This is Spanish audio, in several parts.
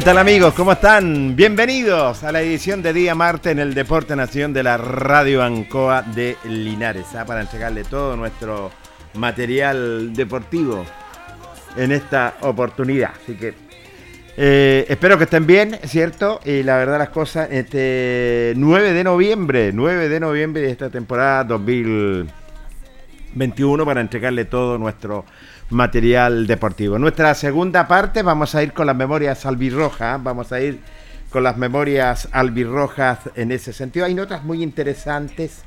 ¿Qué tal amigos? ¿Cómo están? Bienvenidos a la edición de día martes en el Deporte Nación de la Radio Ancoa de Linares, ¿ah? para entregarle todo nuestro material deportivo en esta oportunidad. Así que eh, espero que estén bien, ¿cierto? Y la verdad las cosas, este 9 de noviembre, 9 de noviembre de esta temporada 2021 para entregarle todo nuestro material deportivo. Nuestra segunda parte vamos a ir con las memorias albirrojas, vamos a ir con las memorias albirrojas en ese sentido. Hay notas muy interesantes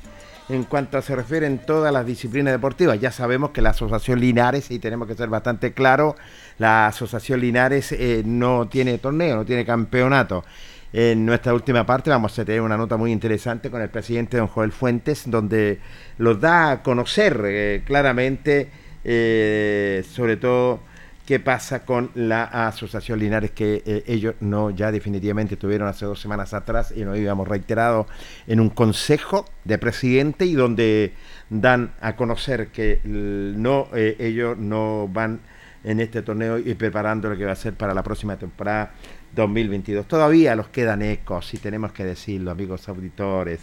en cuanto se refieren todas las disciplinas deportivas. Ya sabemos que la Asociación Linares, y tenemos que ser bastante claro, la Asociación Linares eh, no tiene torneo, no tiene campeonato. En nuestra última parte vamos a tener una nota muy interesante con el presidente don Joel Fuentes, donde los da a conocer eh, claramente eh, sobre todo qué pasa con la Asociación Linares que eh, ellos no ya definitivamente tuvieron hace dos semanas atrás y nos habíamos reiterado en un consejo de presidente y donde dan a conocer que no eh, ellos no van en este torneo y preparando lo que va a ser para la próxima temporada 2022. Todavía los quedan ecos y tenemos que decirlo, amigos auditores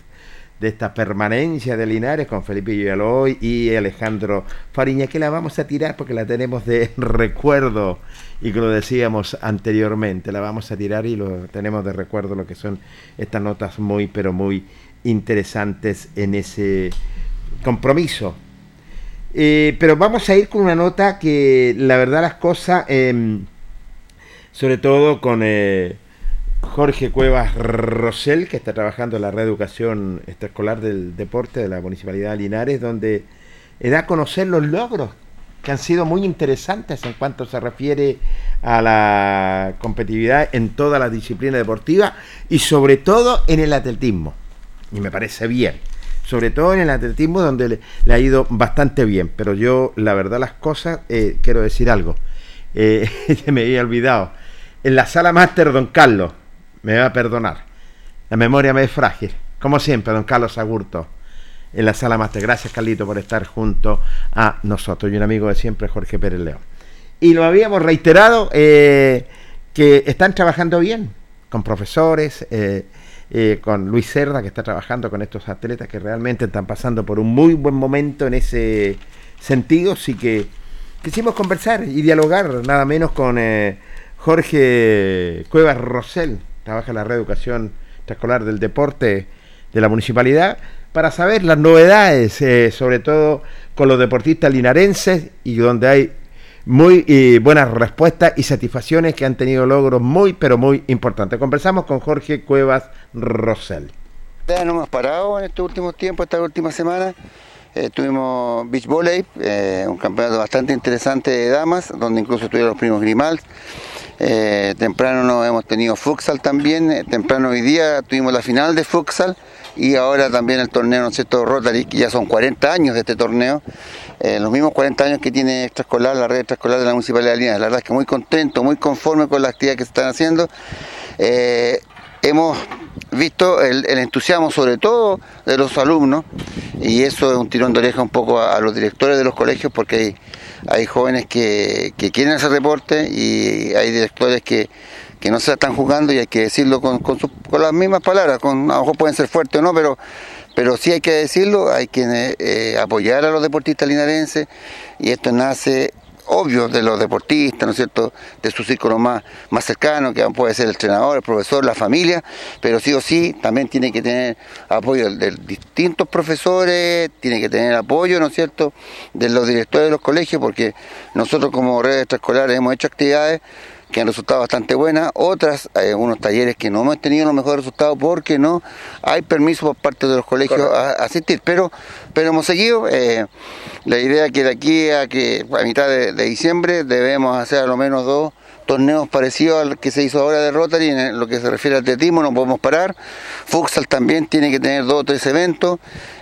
de esta permanencia de Linares con Felipe Villalobos y Alejandro Fariña, que la vamos a tirar porque la tenemos de recuerdo y que lo decíamos anteriormente, la vamos a tirar y lo tenemos de recuerdo lo que son estas notas muy, pero muy interesantes en ese compromiso. Eh, pero vamos a ir con una nota que la verdad las cosas, em, sobre todo con... Eh, Jorge Cuevas Rosell, que está trabajando en la reeducación extraescolar del deporte de la Municipalidad de Linares, donde da a conocer los logros que han sido muy interesantes en cuanto se refiere a la competitividad en todas las disciplinas deportivas y sobre todo en el atletismo. Y me parece bien. Sobre todo en el atletismo donde le, ha ido bastante bien. Pero yo, la verdad, las cosas, eh, quiero decir algo. Eh, me había olvidado. En la sala máster, don Carlos, me va a perdonar. La memoria me es frágil. Como siempre, don Carlos Agurto. en la sala máster. Gracias, Carlito, por estar junto a nosotros. Y un amigo de siempre, Jorge Pérez León. Y lo habíamos reiterado eh, que están trabajando bien con profesores, eh, eh, con Luis Cerda, que está trabajando con estos atletas que realmente están pasando por un muy buen momento en ese sentido. Así que quisimos conversar y dialogar nada menos con Jorge Cuevas Rosell, trabaja en la reeducación escolar del deporte de la municipalidad, para saber las novedades, eh, sobre todo con los deportistas linarenses y donde hay muy eh, buenas respuestas y satisfacciones que han tenido logros muy, pero muy importantes. Conversamos con Jorge Cuevas Rosell. No hemos parado en estos últimos tiempos, esta última semana. Eh, tuvimos beach volley, un campeonato bastante interesante de damas, donde incluso estuvieron los primos Grimal. temprano no hemos tenido futsal también, temprano hoy día tuvimos la final de futsal y ahora también el torneo, ¿no es Rotary, que ya son 40 años de este torneo, eh, los mismos 40 años que tiene extraescolar, la red extraescolar de la Municipalidad de Linares. La verdad es que muy contento, muy conforme con la actividad que se están haciendo. Eh, hemos visto el, entusiasmo sobre todo de los alumnos y eso es un tirón de oreja un poco a, los directores de los colegios porque hay, jóvenes que, quieren hacer deporte y hay directores que que no se están jugando y hay que decirlo con, con, las mismas palabras, con, a lo mejor pueden ser fuertes o no, pero, pero sí hay que decirlo, hay que eh, apoyar a los deportistas linarenses y esto nace obvio de los deportistas, ¿no es cierto?, de su círculo más, más cercano, que puede ser el entrenador, el profesor, la familia, pero sí o sí también tiene que tener apoyo de, distintos profesores, tiene que tener apoyo, ¿no es cierto?, de los directores de los colegios, porque nosotros como redes extraescolares hemos hecho actividades que han resultado bastante buenas, otras, hay eh, unos talleres que no hemos tenido los mejores resultados porque no hay permiso por parte de los colegios a, asistir, pero, pero hemos seguido. Eh, la idea que de aquí a que a mitad de, diciembre debemos hacer a lo menos dos torneos parecidos al que se hizo ahora de Rotary en lo que se refiere al atletismo, no podemos parar. Futsal también tiene que tener dos o tres eventos,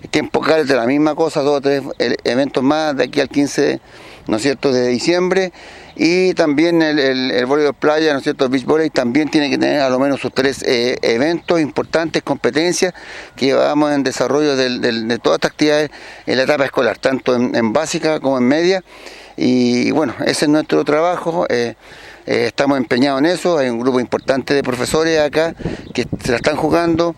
que enfocar de la misma cosa, dos o tres eh, eventos más de aquí al 15 ¿no es cierto?, de diciembre y también el, el, el de playa, ¿no es cierto?, el beach volley también tiene que tener a lo menos sus tres eh, eventos importantes, competencias que llevamos en desarrollo de todas estas actividades en la etapa escolar, tanto en, básica como en media. Y, bueno, ese es nuestro trabajo. Eh, eh, estamos empeñados en eso, hay un grupo importante de profesores acá que se la están jugando.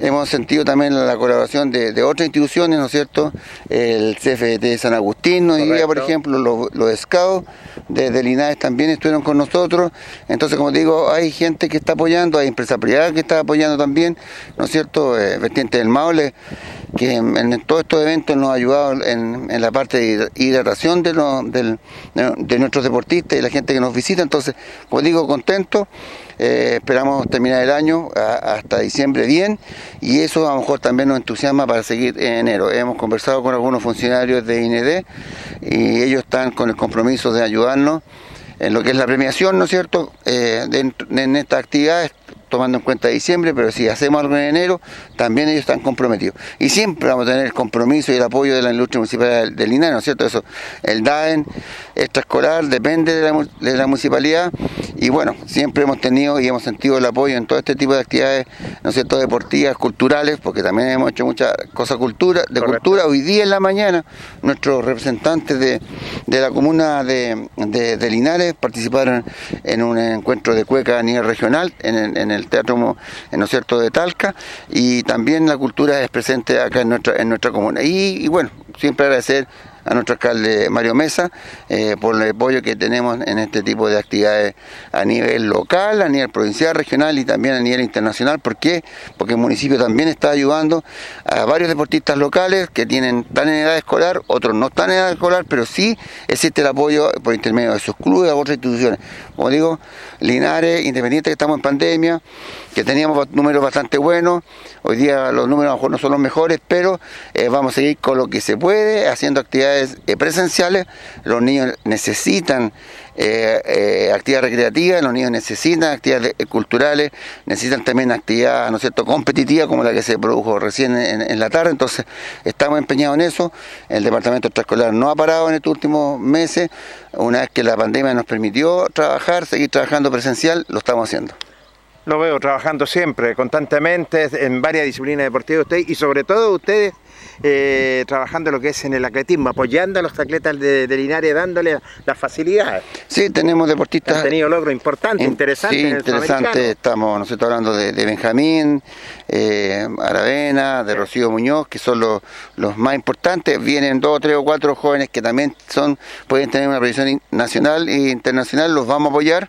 Hemos sentido también la colaboración de, otras instituciones, ¿no es cierto? El CFT de San Agustín, ¿no? diría, por ejemplo, los, los scouts de, Linares también estuvieron con nosotros. Entonces, como digo, hay gente que está apoyando, hay empresa privada que está apoyando también, ¿no es cierto? Eh, Vertiente del Maule que en, todos estos eventos nos ha ayudado en, la parte de hidratación de, de, nuestros deportistas y la gente que nos visita. Entonces, como digo, contento. Eh, esperamos terminar el año hasta diciembre bien y eso a lo mejor también nos entusiasma para seguir en enero. Hemos conversado con algunos funcionarios de INED y ellos están con el compromiso de ayudarnos en lo que es la premiación, ¿no es cierto?, eh, en estas actividades tomando en cuenta diciembre, pero si hacemos algo en enero, también ellos están comprometidos. Y siempre vamos a tener el compromiso y el apoyo de la industria municipal del Linares, ¿no es cierto? Eso, el DAEN extraescolar depende de la, de la, municipalidad y bueno, siempre hemos tenido y hemos sentido el apoyo en todo este tipo de actividades, ¿no es cierto?, deportivas, culturales, porque también hemos hecho muchas cosas cultura, de cultura. Hoy día en la mañana, nuestros representantes de, la comuna de, de, Linares participaron en un encuentro de cueca a nivel regional en en el el teatro ¿no es cierto? de Talca y también la cultura es presente acá en nuestra, en nuestra comuna. y bueno, siempre agradecer a nuestro alcalde Mario Mesa eh, por el apoyo que tenemos en este tipo de actividades a nivel local, a nivel provincial, regional y también a nivel internacional. ¿Por qué? Porque el municipio también está ayudando a varios deportistas locales que tienen tan en edad escolar, otros no están en edad escolar, pero sí existe el apoyo por intermedio de sus clubes, a otras instituciones. Como digo, Linares, Independiente que estamos en pandemia, que teníamos números bastante buenos, hoy día los números a lo mejor no son los mejores, pero eh, vamos a seguir con lo que se puede, haciendo actividades eh, presenciales, los niños necesitan eh, eh, actividad recreativa, los niños necesitan actividades culturales, necesitan también actividad, ¿no es cierto?, competitiva como la que se produjo recién en, la tarde, entonces estamos empeñados en eso, el departamento extraescolar no ha parado en estos últimos meses, una vez que la pandemia nos permitió trabajar, seguir trabajando presencial, lo estamos haciendo. Lo veo trabajando siempre, constantemente, en varias disciplinas deportivas usted y sobre todo ustedes eh, trabajando lo que es en el atletismo, apoyando a los atletas de, Linares, dándole las facilidades. Sí, tenemos deportistas. Han tenido logros importantes, interesantes. Sí, interesante. Estamos, nosotros hablando de, Benjamín, eh, Aravena, de Rocío Muñoz, que son los, los más importantes. Vienen dos, tres o cuatro jóvenes que también son pueden tener una previsión nacional e internacional, los vamos a apoyar.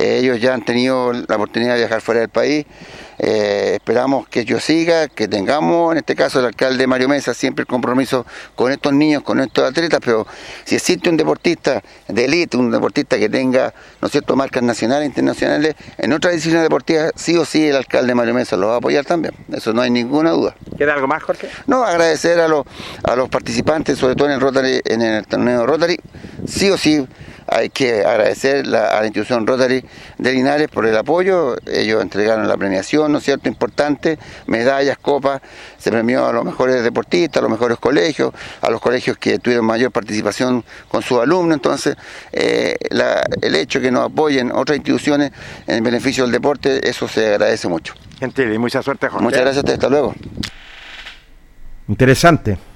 Ellos ya han tenido la oportunidad de viajar fuera del país. Eh, esperamos que yo siga, que tengamos, en este caso el alcalde Mario Mesa, siempre el compromiso con estos niños, con estos atletas, pero si existe un deportista de élite, un deportista que tenga, ¿no es cierto?, marcas nacionales e internacionales, en otra disciplina deportiva, sí o sí el alcalde Mario Mesa lo va a apoyar también, eso no hay ninguna duda. ¿Queda algo más, Jorge? No, agradecer a los, a los participantes, sobre todo en el Rotary, en el torneo Rotary, sí o sí hay que agradecer a la institución Rotary de Linares por el apoyo. Ellos entregaron la premiación, ¿no es cierto?, importante, medallas, copas. Se premió a los mejores deportistas, a los mejores colegios, a los colegios que tuvieron mayor participación con sus alumnos. Entonces, eh, el hecho de que nos apoyen otras instituciones en el beneficio del deporte, eso se agradece mucho. Gentil y mucha suerte, Jorge. Muchas gracias a. Hasta luego. Interesante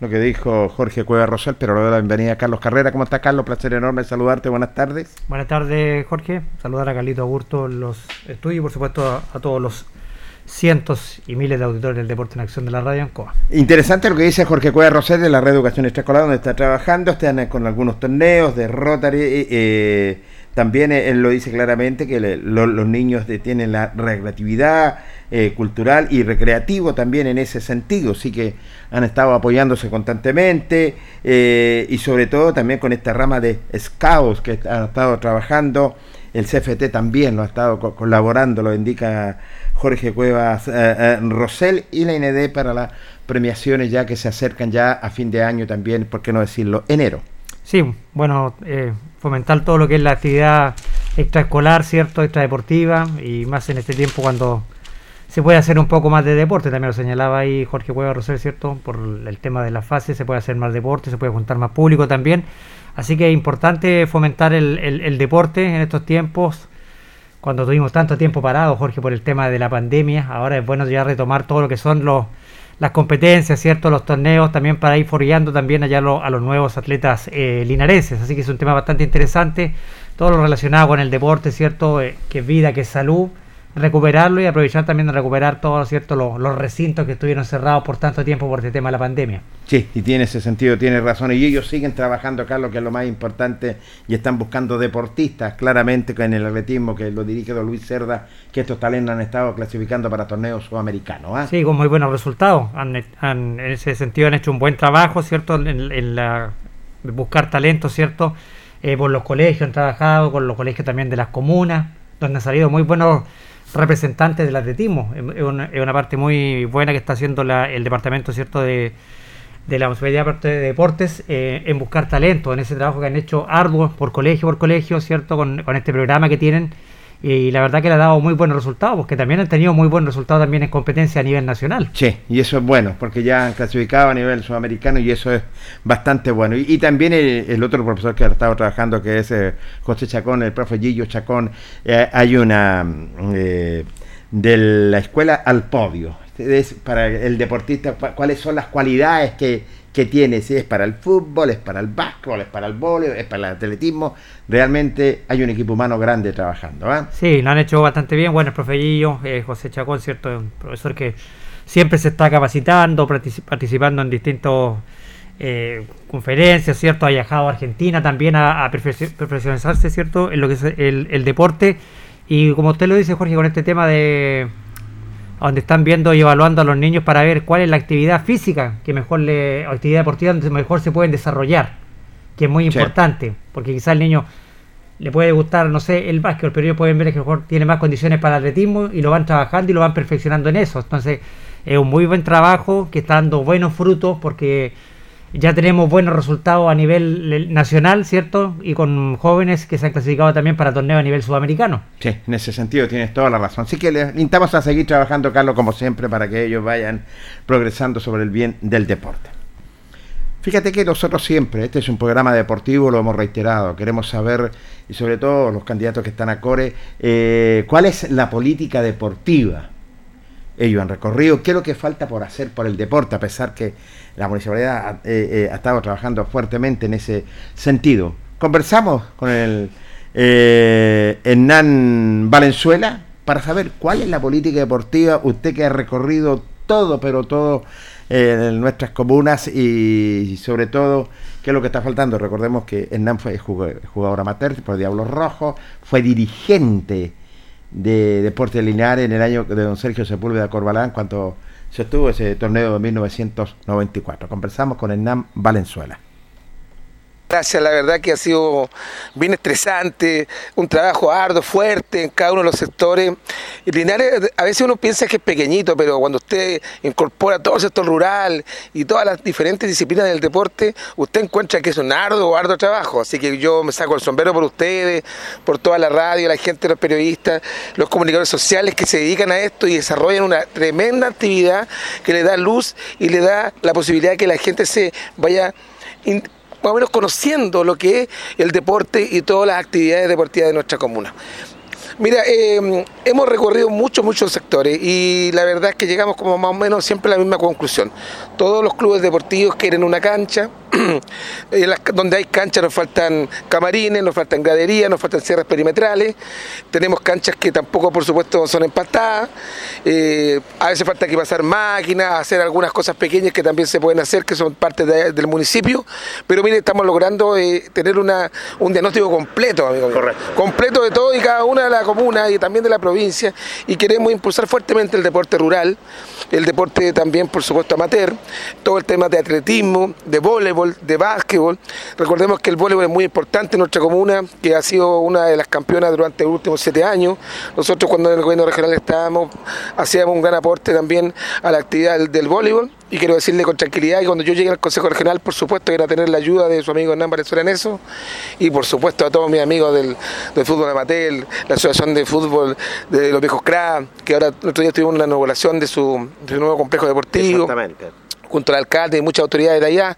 lo que dijo Jorge Cueva Rosal, pero le doy la bienvenida a Carlos Carrera. ¿Cómo está Carlos? Placer enorme saludarte. Buenas tardes. Buenas tardes, Jorge. Saludar a Carlito Augusto los estudios y por supuesto a, todos los cientos y miles de auditores del Deporte en Acción de la Radio Ancoa. Interesante lo que dice Jorge Cueva Rosel de la Red Educación Extraescolar, donde está trabajando, están con algunos torneos de Rotary. Eh, también él lo dice claramente que los niños tienen la recreatividad eh, cultural y recreativo también en ese sentido, sí que han estado apoyándose constantemente eh, y sobre todo también con esta rama de scouts que han estado trabajando, el CFT también lo ha estado colaborando, lo indica Jorge Cuevas eh, Rosell y la IND para las premiaciones ya que se acercan ya a fin de año también, por qué no decirlo, enero. Sí, bueno, fomentar todo lo que es la actividad extraescolar, ¿cierto? Extradeportiva y más en este tiempo cuando se puede hacer un poco más de deporte, también lo señalaba ahí Jorge Cueva Rosel, ¿cierto? Por el tema de la fase, se puede hacer más deporte, se puede juntar más público también. Así que es importante fomentar el, el deporte en estos tiempos, cuando tuvimos tanto tiempo parado, Jorge, por el tema de la pandemia. Ahora es bueno ya retomar todo lo que son los las competencias, ¿cierto? Los torneos también para ir forzando también allá a los nuevos atletas eh, linarenses. Así que es un tema bastante interesante. Todo lo relacionado con el deporte, ¿cierto? Eh, que es vida, que es salud recuperarlo y aprovechar también de recuperar todos cierto los, recintos que estuvieron cerrados por tanto tiempo por este tema de la pandemia. Sí, y tiene ese sentido, tiene razón. Y ellos siguen trabajando acá, lo que es lo más importante, y están buscando deportistas, claramente en el atletismo que lo dirige don Luis Cerda, que estos talentos han estado clasificando para torneos sudamericanos. ¿ah? Sí, con muy buenos resultados. en ese sentido han hecho un buen trabajo, ¿cierto? En, la, buscar talentos, ¿cierto? Eh, por los colegios han trabajado, con los colegios también de las comunas, donde han salido muy buenos representantes del atletismo. Es una, parte muy buena que está haciendo el departamento cierto de, de la Municipalidad de Deportes eh, en buscar talento, en ese trabajo que han hecho arduo por colegio por colegio, cierto, con, con este programa que tienen y la verdad que le ha dado muy buenos resultados, porque también han tenido muy buenos resultados también en competencia a nivel nacional. Sí, y eso es bueno, porque ya han clasificado a nivel sudamericano y eso es bastante bueno. Y, también el, otro profesor que ha estado trabajando, que es eh, José Chacón, el profe Gillo Chacón, eh, hay una eh, de la escuela al podio. Es para el deportista, cuáles son las cualidades que que tiene, si es para el fútbol, es para el básquetbol, es para el voleibol, es para el atletismo, realmente hay un equipo humano grande trabajando. ¿ah? Sí, lo han hecho bastante bien, bueno, el profe eh, José Chacón, cierto, un profesor que siempre se está capacitando, participando en distintos eh, conferencias, ¿cierto? Ha viajado a Argentina también a, a profesionalizarse, ¿cierto? En lo que es el deporte. Y como usted lo dice, Jorge, con este tema de donde están viendo y evaluando a los niños para ver cuál es la actividad física que mejor le, o actividad deportiva donde mejor se pueden desarrollar, que es muy importante, porque quizás el niño le puede gustar, no sé, el básquet, pero ellos pueden ver que mejor tiene más condiciones para el atletismo y lo van trabajando y lo van perfeccionando en eso. Entonces, es un muy buen trabajo que está dando buenos frutos porque ya tenemos buenos resultados a nivel nacional, ¿cierto? Y con jóvenes que se han clasificado también para torneos a nivel sudamericano. Sí, en ese sentido tienes toda la razón. Así que les invitamos a seguir trabajando, Carlos, como siempre, para que ellos vayan progresando sobre el bien del deporte. Fíjate que nosotros siempre, este es un programa deportivo, lo hemos reiterado, queremos saber, y sobre todo los candidatos que están a Core, eh, cuál es la política deportiva ellos han recorrido, qué es lo que falta por hacer por el deporte, a pesar que la municipalidad ha, eh, eh, ha estado trabajando fuertemente en ese sentido. Conversamos con el eh, Hernán Valenzuela para saber cuál es la política deportiva, usted que ha recorrido todo, pero todo en nuestras comunas y sobre todo qué es lo que está faltando. Recordemos que Hernán fue jugador amateur por Diablos Rojos, fue dirigente de Deportes Linares en el año de don Sergio Sepúlveda Corbalán cuando se estuvo ese torneo de 1994. Conversamos con Hernán Valenzuela. Gracias, la verdad que ha sido bien estresante, un trabajo arduo, fuerte en cada uno de los sectores. Y Linares, a veces uno piensa que es pequeñito, pero cuando usted incorpora todo el sector rural y todas las diferentes disciplinas del deporte, usted encuentra que es un arduo, arduo trabajo. Así que yo me saco el sombrero por ustedes, por toda la radio, la gente, los periodistas, los comunicadores sociales que se dedican a esto y desarrollan una tremenda actividad que le da luz y le da la posibilidad de que la gente se vaya más o menos conociendo lo que es el deporte y todas las actividades deportivas de nuestra comuna. Mira, eh, hemos recorrido muchos, muchos sectores y la verdad es que llegamos como más o menos siempre a la misma conclusión. Todos los clubes deportivos quieren una cancha, donde hay canchas nos faltan camarines, nos faltan graderías, nos faltan cierres perimetrales, tenemos canchas que tampoco por supuesto son empastadas, eh, a veces falta que pasar máquinas, hacer algunas cosas pequeñas que también se pueden hacer, que son parte del municipio, pero mire, estamos logrando eh, tener una, un diagnóstico completo, amigo Correcto. completo de todo y cada una de las comunas y también de la provincia, y queremos impulsar fuertemente el deporte rural, el deporte también por supuesto amateur, todo el tema de atletismo, de voleibol, de básquetbol. Recordemos que el voleibol es muy importante en nuestra comuna, que ha sido una de las campeonas durante los últimos siete años. Nosotros cuando en el gobierno regional estábamos, hacíamos un gran aporte también a la actividad del, voleibol. Y quiero decirle con tranquilidad que cuando yo llegué al Consejo Regional, por supuesto, era tener la ayuda de su amigo Hernán Valenzuela en eso. Y por supuesto a todos mis amigos del, fútbol amateur, la Asociación de Fútbol de los Viejos CRA, que ahora el otro día tuvimos una inauguración de su, de su nuevo complejo deportivo. Exactamente junto al alcalde y muchas autoridades de allá,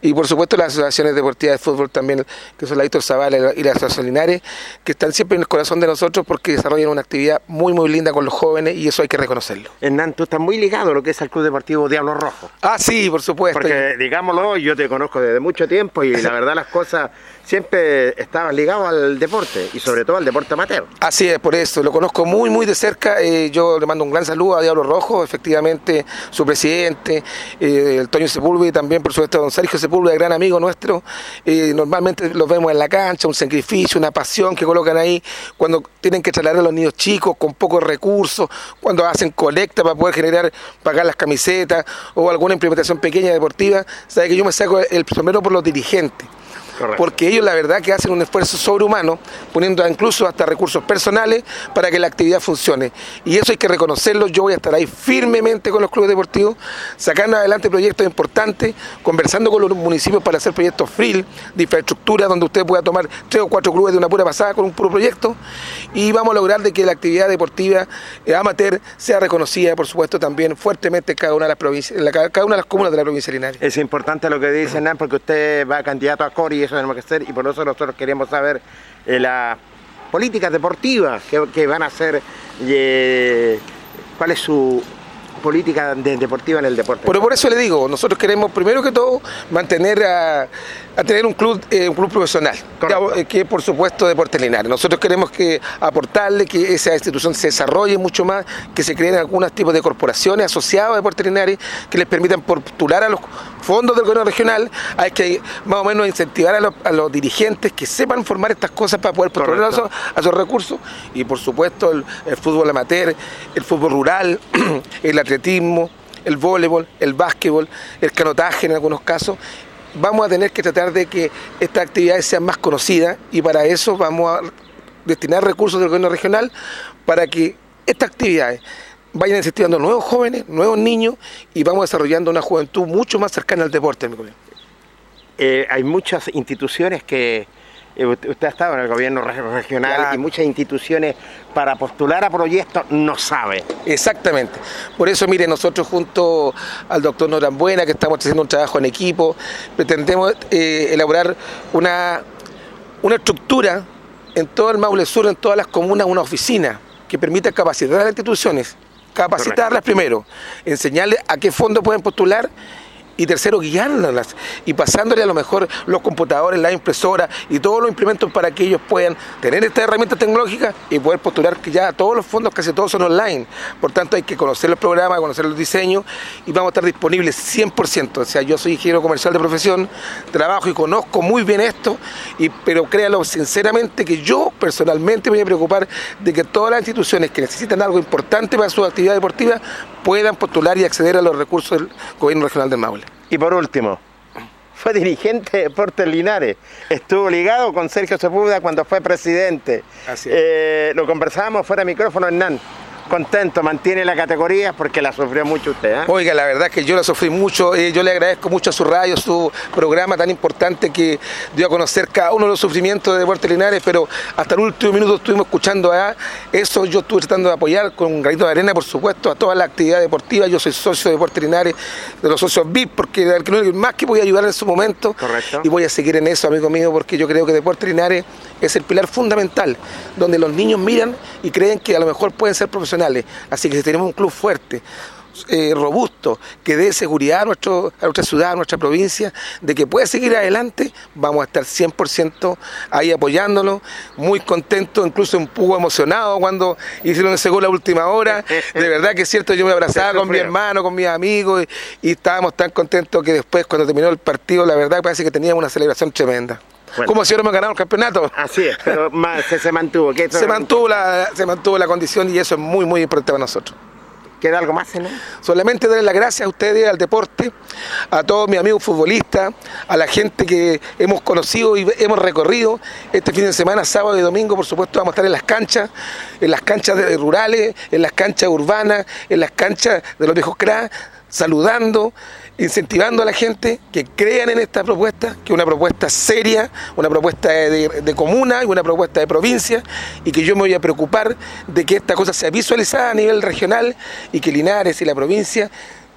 y por supuesto las asociaciones deportivas de fútbol también, que son la Víctor Zavala y las Asociación Linares, que están siempre en el corazón de nosotros porque desarrollan una actividad muy, muy linda con los jóvenes y eso hay que reconocerlo. Hernán, tú estás muy ligado a lo que es el Club Deportivo Diablo Rojo. Ah, sí, por supuesto. Porque, digámoslo, yo te conozco desde mucho tiempo y la verdad las cosas siempre estaban ligados al deporte y sobre todo al deporte amateur. Así es, por eso, lo conozco muy, muy de cerca. Eh, yo le mando un gran saludo a Diablo Rojo, efectivamente, su presidente. Eh, el Toño Sepúlveda y también, por supuesto, don Sergio Sepúlveda, gran amigo nuestro. normalmente los vemos en la cancha, un sacrificio, una pasión que colocan ahí cuando tienen que trasladar a los niños chicos con pocos recursos, cuando hacen colecta para poder generar, pagar las camisetas o alguna implementación pequeña deportiva. Sabe que yo me saco el primero por los dirigentes porque ellos la verdad que hacen un esfuerzo sobrehumano, poniendo incluso hasta recursos personales para que la actividad funcione. Y eso hay que reconocerlo, yo voy a estar ahí firmemente con los clubes deportivos, sacando adelante proyectos importantes, conversando con los municipios para hacer proyectos free, de infraestructura, donde usted pueda tomar tres o cuatro clubes de una pura pasada con un puro proyecto, y vamos a lograr de que la actividad deportiva eh, amateur sea reconocida, por supuesto, también fuertemente en cada una de las provincias, en cada una de las comunas de la provincia de Linares. Es importante lo que dice Hernán, porque usted va candidato a Cori tenemos que y por eso nosotros queremos saber eh, las políticas deportivas que, van a hacer, eh, cuál es su política deportiva en el deporte. Pero por eso le digo, nosotros queremos primero que todo mantener a, tener un club, eh, un club profesional, que, que, por supuesto Deportes Linares. Nosotros queremos que aportarle que esa institución se desarrolle mucho más, que se creen algunos tipos de corporaciones asociadas a Deportes Linares que les permitan postular a los fondos del gobierno regional, hay que más o menos incentivar a los, dirigentes que sepan formar estas cosas para poder postular a esos, recursos y por supuesto el, el fútbol amateur, el fútbol rural, el atletismo, el voleibol, el básquetbol, el canotaje en algunos casos. Vamos a tener que tratar de que estas actividades sean más conocidas y para eso vamos a destinar recursos del gobierno regional para que estas actividades vayan incentivando nuevos jóvenes, nuevos niños y vamos desarrollando una juventud mucho más cercana al deporte. Eh, hay muchas instituciones que, usted ha estado en el gobierno regional y muchas instituciones para postular a proyectos no sabe. Exactamente. Por eso, mire, nosotros junto al doctor Norambuena, que estamos haciendo un trabajo en equipo, pretendemos eh, elaborar una, una estructura en todo el Maule Sur, en todas las comunas, una oficina que permita capacitar a las instituciones capacitarlas primero, enseñarles a qué fondo pueden postular y tercero, guiándolas y pasándole a lo mejor los computadores, la impresora y todos los implementos para que ellos puedan tener esta herramienta tecnológica y poder postular que ya todos los fondos, casi todos son online. Por tanto, hay que conocer los programas, conocer los diseños y vamos a estar disponibles 100%. O sea, yo soy ingeniero comercial de profesión, trabajo y conozco muy bien esto, y, pero créalo sinceramente que yo personalmente me voy a preocupar de que todas las instituciones que necesitan algo importante para su actividad deportiva puedan postular y acceder a los recursos del gobierno regional del Maule. Y por último, fue dirigente de Deportes Linares, estuvo ligado con Sergio Sepúlveda cuando fue presidente. Así es. Eh, lo conversábamos fuera de micrófono, Hernán. Contento, mantiene la categoría porque la sufrió mucho usted. ¿ah? Oiga, la verdad es que yo la sufrí mucho. eh, yo le agradezco mucho a su radio, su programa tan importante que dio a conocer cada uno de los sufrimientos de Deportes Linares, pero hasta el último minuto estuvimos escuchando a eso. Yo estuve tratando de apoyar con un granito de arena, por supuesto, a toda la actividad deportiva. Yo soy socio de Deportes Linares, de los socios VIP, porque era el que más que podía ayudar en su momento. Correcto. Y voy a seguir en eso, amigo mío, porque yo creo que Deportes Linares es el pilar fundamental, donde los niños miran y creen que a lo mejor pueden ser profesionales. Así que si tenemos un club fuerte, eh, robusto, que dé seguridad a, nuestro, a nuestra ciudad, a nuestra provincia, de que puede seguir adelante, vamos a estar 100% ahí apoyándolo, muy contento, incluso un poco emocionado cuando hicieron ese gol a última hora. De verdad que es cierto, yo me abrazaba con mi hermano, con mis amigos y, y estábamos tan contentos que después, cuando terminó el partido, la verdad parece que teníamos una celebración tremenda. Bueno. Como si hubiéramos ganado el campeonato. Así es, pero más, se, se mantuvo. ¿Qué- Se mantuvo, la, se mantuvo la condición y eso es muy, muy importante para nosotros. ¿Queda algo más, Hernán? Solamente darle las gracias a ustedes, al deporte, a todos mis amigos futbolistas, a la gente que hemos conocido y hemos recorrido. Este fin de semana, sábado y domingo, por supuesto, vamos a estar en las canchas, en las canchas rurales, en las canchas urbanas, en las canchas de los viejos CRA, saludando, incentivando a la gente que crean en esta propuesta, que es una propuesta seria, una propuesta de, de comuna y una propuesta de provincia, y que yo me voy a preocupar de que esta cosa sea visualizada a nivel regional y que Linares y la provincia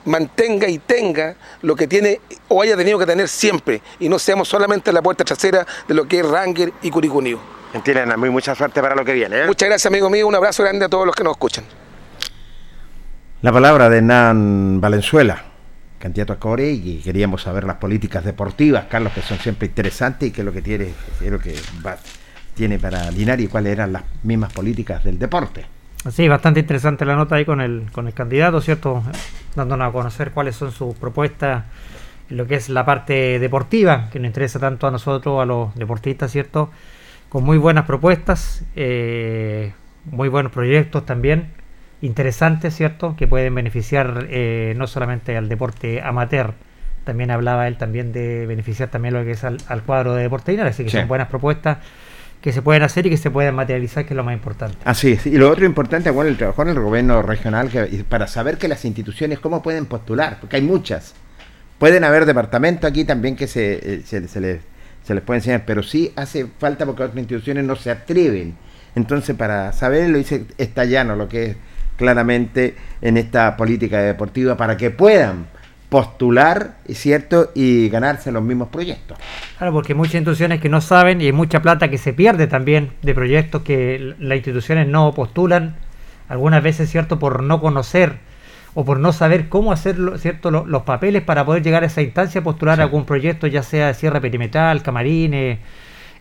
mantenga y tenga lo que tiene o haya tenido que tener siempre y no seamos solamente la puerta trasera de lo que es Ranger y Curicunio. Mentira, Hernán, muy mucha suerte para lo que viene. ¿eh? Muchas gracias amigo mío, un abrazo grande a todos los que nos escuchan. La palabra de Hernán Valenzuela, candidato a Core, y queríamos saber las políticas deportivas, Carlos, que son siempre interesantes y qué es lo que tiene, es lo que tiene para Linares y cuáles eran las mismas políticas del deporte. Sí, bastante interesante la nota ahí con el, con el candidato, ¿cierto? Dándonos a conocer cuáles son sus propuestas en lo que es la parte deportiva, que nos interesa tanto a nosotros, a los deportistas, ¿cierto? Con muy buenas propuestas, eh, muy buenos proyectos también, interesantes, ¿cierto? Que pueden beneficiar eh, no solamente al deporte amateur, también hablaba él también de beneficiar también lo que es al, al cuadro de deporte Linares, así que Sí. son buenas propuestas que se pueden hacer y que se pueden materializar, que es lo más importante. Así es. Y lo otro importante, bueno, el trabajo en el gobierno regional que, para saber que las instituciones cómo pueden postular, porque hay muchas. Pueden haber departamentos aquí también que se, eh, se, se les, se les puede enseñar, pero sí hace falta porque otras instituciones no se atreven. Entonces, para saber, lo dice está llano lo que es claramente en esta política deportiva para que puedan postular, ¿es cierto?, y ganarse los mismos proyectos. Claro, porque hay muchas instituciones que no saben y hay mucha plata que se pierde también de proyectos que las instituciones no postulan, algunas veces, ¿cierto?, por no conocer o por no saber cómo hacer, ¿cierto?, lo- los papeles para poder llegar a esa instancia, postular algún proyecto, ya sea de cierre perimetral, camarines,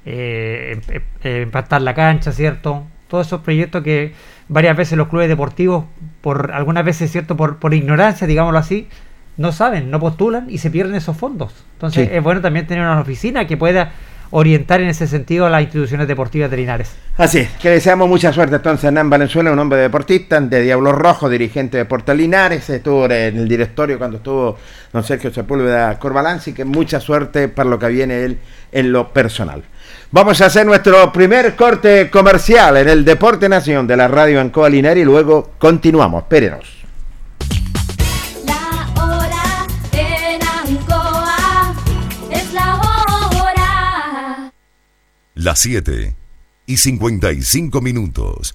eh, em- em- eh, empastar la cancha, ¿cierto? Todos esos proyectos que varias veces los clubes deportivos, por algunas veces, ¿cierto?, por, por ignorancia, digámoslo así, no saben, no postulan y se pierden esos fondos. Entonces Sí. es bueno también tener una oficina que pueda orientar en ese sentido a las instituciones deportivas de Linares. Así es, que deseamos mucha suerte entonces a Hernán Valenzuela, un hombre deportista de Diablo Rojo, dirigente de Porta Linares, estuvo en el directorio cuando estuvo don Sergio Sepúlveda Corbalán, así que mucha suerte para lo que viene él en lo personal. Vamos a hacer nuestro primer corte comercial en el Deporte Nación de la Radio Ancoa Linares y luego continuamos, espérenos. La hora en Ancoa es la hora. Las 7 y 55 minutos.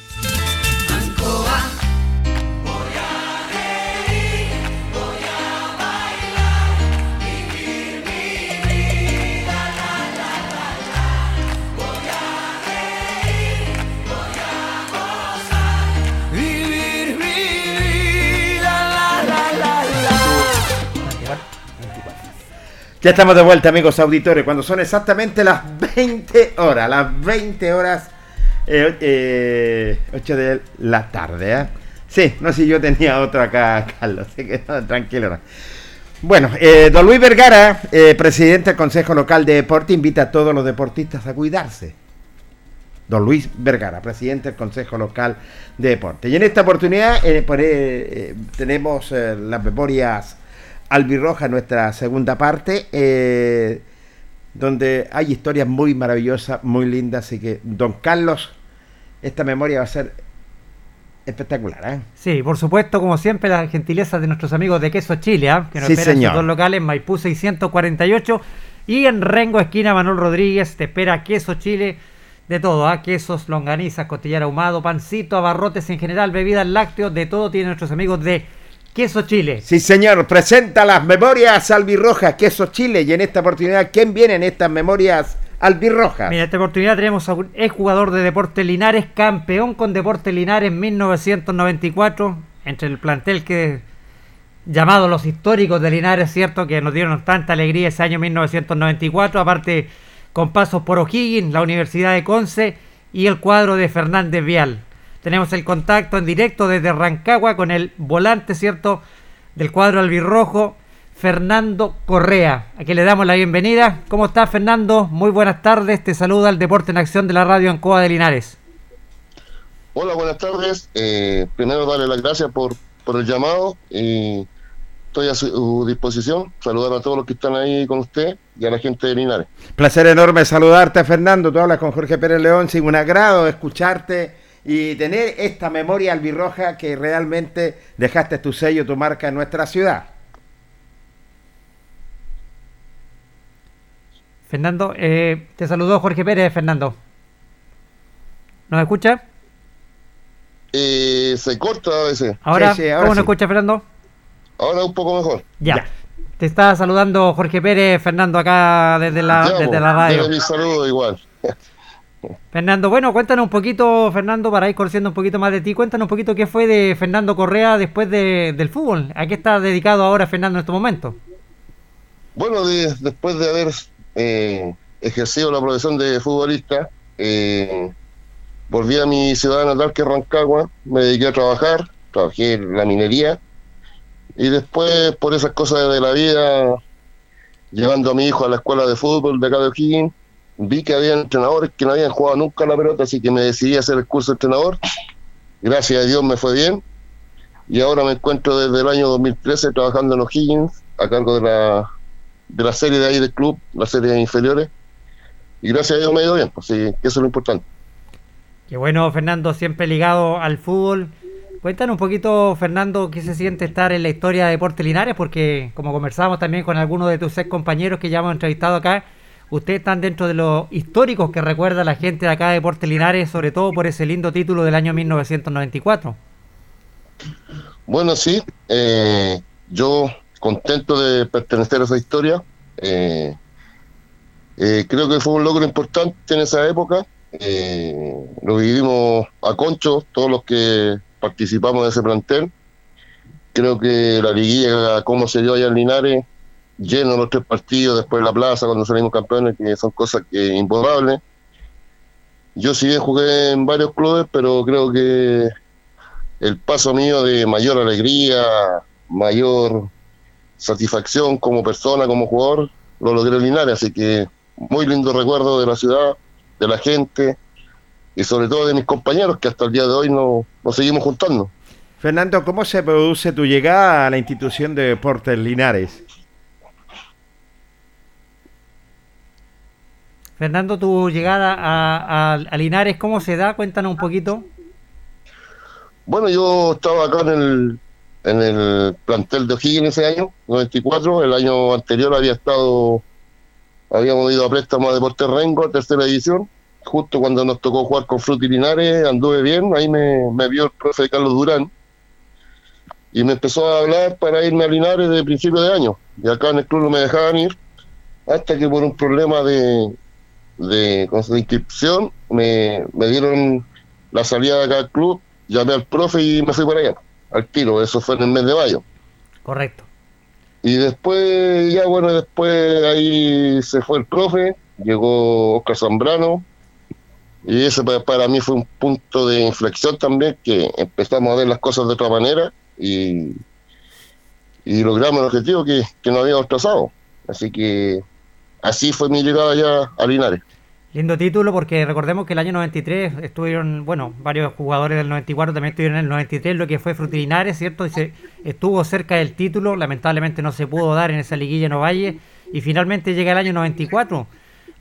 Ya estamos de vuelta, amigos auditores, cuando son exactamente las 20 horas, las 20 horas, eh, eh, 8 de la tarde, ¿eh? Sí, no sé si yo tenía otro acá, Carlos, así que tranquilo. no. Bueno, eh, don Luis Vergara, eh, presidente del Consejo Local de Deporte, invita a todos los deportistas a cuidarse. Don Luis Vergara, presidente del Consejo Local de Deporte. Y en esta oportunidad eh, por, eh, eh, tenemos eh, las memorias albirroja, nuestra segunda parte, eh, donde hay historias muy maravillosas, muy lindas. Así que, don Carlos, esta memoria va a ser espectacular. ¿eh? Sí, por supuesto, como siempre, las gentilezas de nuestros amigos de Queso Chile, ¿ah? que nos Sí, esperan en dos locales, Maipú 648 y en Rengo, esquina Manuel Rodríguez, te espera Queso Chile, De todo, ¿ah? quesos, longanizas, costillar ahumado, pancito, abarrotes en general, bebidas lácteos, de todo tienen nuestros amigos de Queso Chile. Sí, señor, presenta las memorias albirrojas, queso Chile. Y en esta oportunidad, ¿quién viene en estas memorias albirrojas? Mira, en esta oportunidad tenemos a un exjugador de Deportes Linares, campeón con Deportes Linares en 1994, entre el plantel que llamado los históricos de Linares, ¿cierto? Que nos dieron tanta alegría ese año 1994, aparte con pasos por O'Higgins, la Universidad de Conce y el cuadro de Fernández Vial. Tenemos el contacto en directo desde Rancagua con el volante, ¿cierto? Del cuadro albirrojo, Fernando Correa. Aquí le damos la bienvenida. ¿Cómo estás, Fernando? Muy buenas tardes. Te saluda el Deporte en Acción de la Radio Ancoa de Linares. Hola, buenas tardes. Eh, primero darle las gracias por, por el llamado. y estoy a su disposición. Saludar a todos los que están ahí con usted y a la gente de Linares. Placer enorme saludarte, Fernando. Tú hablas con Jorge Pérez León. Sin un agrado escucharte y tener esta memoria albirroja que realmente dejaste tu sello, tu marca en nuestra ciudad. Fernando, eh, te saludó Jorge Pérez, Fernando. ¿Nos escucha? Eh, se corta a veces. Ahora, Sí, sí, ahora ¿cómo sí. nos escucha, Fernando? Ahora un poco mejor. Ya. Ya. Te está saludando Jorge Pérez, Fernando, acá desde la, Ya, desde pues, la radio. mi saludo igual. Fernando, bueno, cuéntanos un poquito, Fernando, para ir conociendo un poquito más de ti. Cuéntanos un poquito qué fue de Fernando Correa después de- del fútbol. ¿A qué está dedicado ahora Fernando en estos momentos? Bueno, de- después de haber eh, ejercido la profesión de futbolista, eh, volví a mi ciudad natal, que es Rancagua, me dediqué a trabajar, trabajé en la minería, y después, por esas cosas de la vida, llevando a mi hijo a la escuela de fútbol de acá de O'Higgins, vi que había entrenadores que no habían jugado nunca la pelota, así que me decidí a hacer el curso de entrenador. Gracias a Dios me fue bien. Y ahora me encuentro desde el año 2013 trabajando en O'Higgins, a cargo de la, de la serie de ahí del club, la serie de inferiores. Y gracias a Dios me ha ido bien, así que eso es lo importante. Qué bueno, Fernando, siempre ligado al fútbol. Cuéntanos un poquito, Fernando, qué se siente estar en la historia de Deportes Linares, porque como conversábamos también con algunos de tus ex compañeros que ya hemos entrevistado acá, ustedes están dentro de los históricos que recuerda la gente de acá de Deportes Linares, sobre todo por ese lindo título del año 1994. Bueno, sí, eh, yo contento de pertenecer a esa historia. eh, eh, creo que fue un logro importante en esa época. lo vivimos a concho, todos los que participamos de ese plantel. Creo que la liguilla, como se dio allá en Linares, lleno los tres partidos, después la plaza, cuando salimos campeones, que son cosas que imborrables. Yo bien jugué en varios clubes, pero creo que el paso mío de mayor alegría, mayor satisfacción como persona, como jugador, lo logré en Linares, así que muy lindo recuerdo de la ciudad, de la gente y sobre todo de mis compañeros que hasta el día de hoy no- nos seguimos juntando. Fernando, ¿cómo se produce tu llegada a la institución de Deportes Linares? Fernando, tu llegada a, a- Linares, ¿cómo se da? Cuéntanos un poquito. Bueno, yo estaba acá en el, en el plantel de O'Higgins ese año, 94. El año anterior había estado, habíamos ido a préstamo a Deportes Rengo, tercera división. Justo cuando nos tocó jugar con Fruti Linares, anduve bien. Ahí me, me vio el profe Carlos Durán y me empezó a hablar para irme a Linares de principio de año. Y acá en el club no me dejaban ir, hasta que por un problema de, de, de inscripción me, me dieron la salida de acá del club llamé al profe y me fui para allá, al tiro, eso fue en el mes de mayo. Correcto. Y después, ya bueno, después ahí se fue el profe, llegó Oscar Zambrano, y ese pa- para mí fue un punto de inflexión también, que empezamos a ver las cosas de otra manera y, y logramos el objetivo que, que nos habíamos trazado. Así que así fue mi llegada ya a Linares. Lindo título porque recordemos que el año 93 estuvieron, bueno, varios jugadores del 94 también estuvieron en el 93, lo que fue Frutilinares, ¿cierto? Y se estuvo cerca del título, lamentablemente no se pudo dar en esa liguilla en Ovalle y finalmente llega el año 94,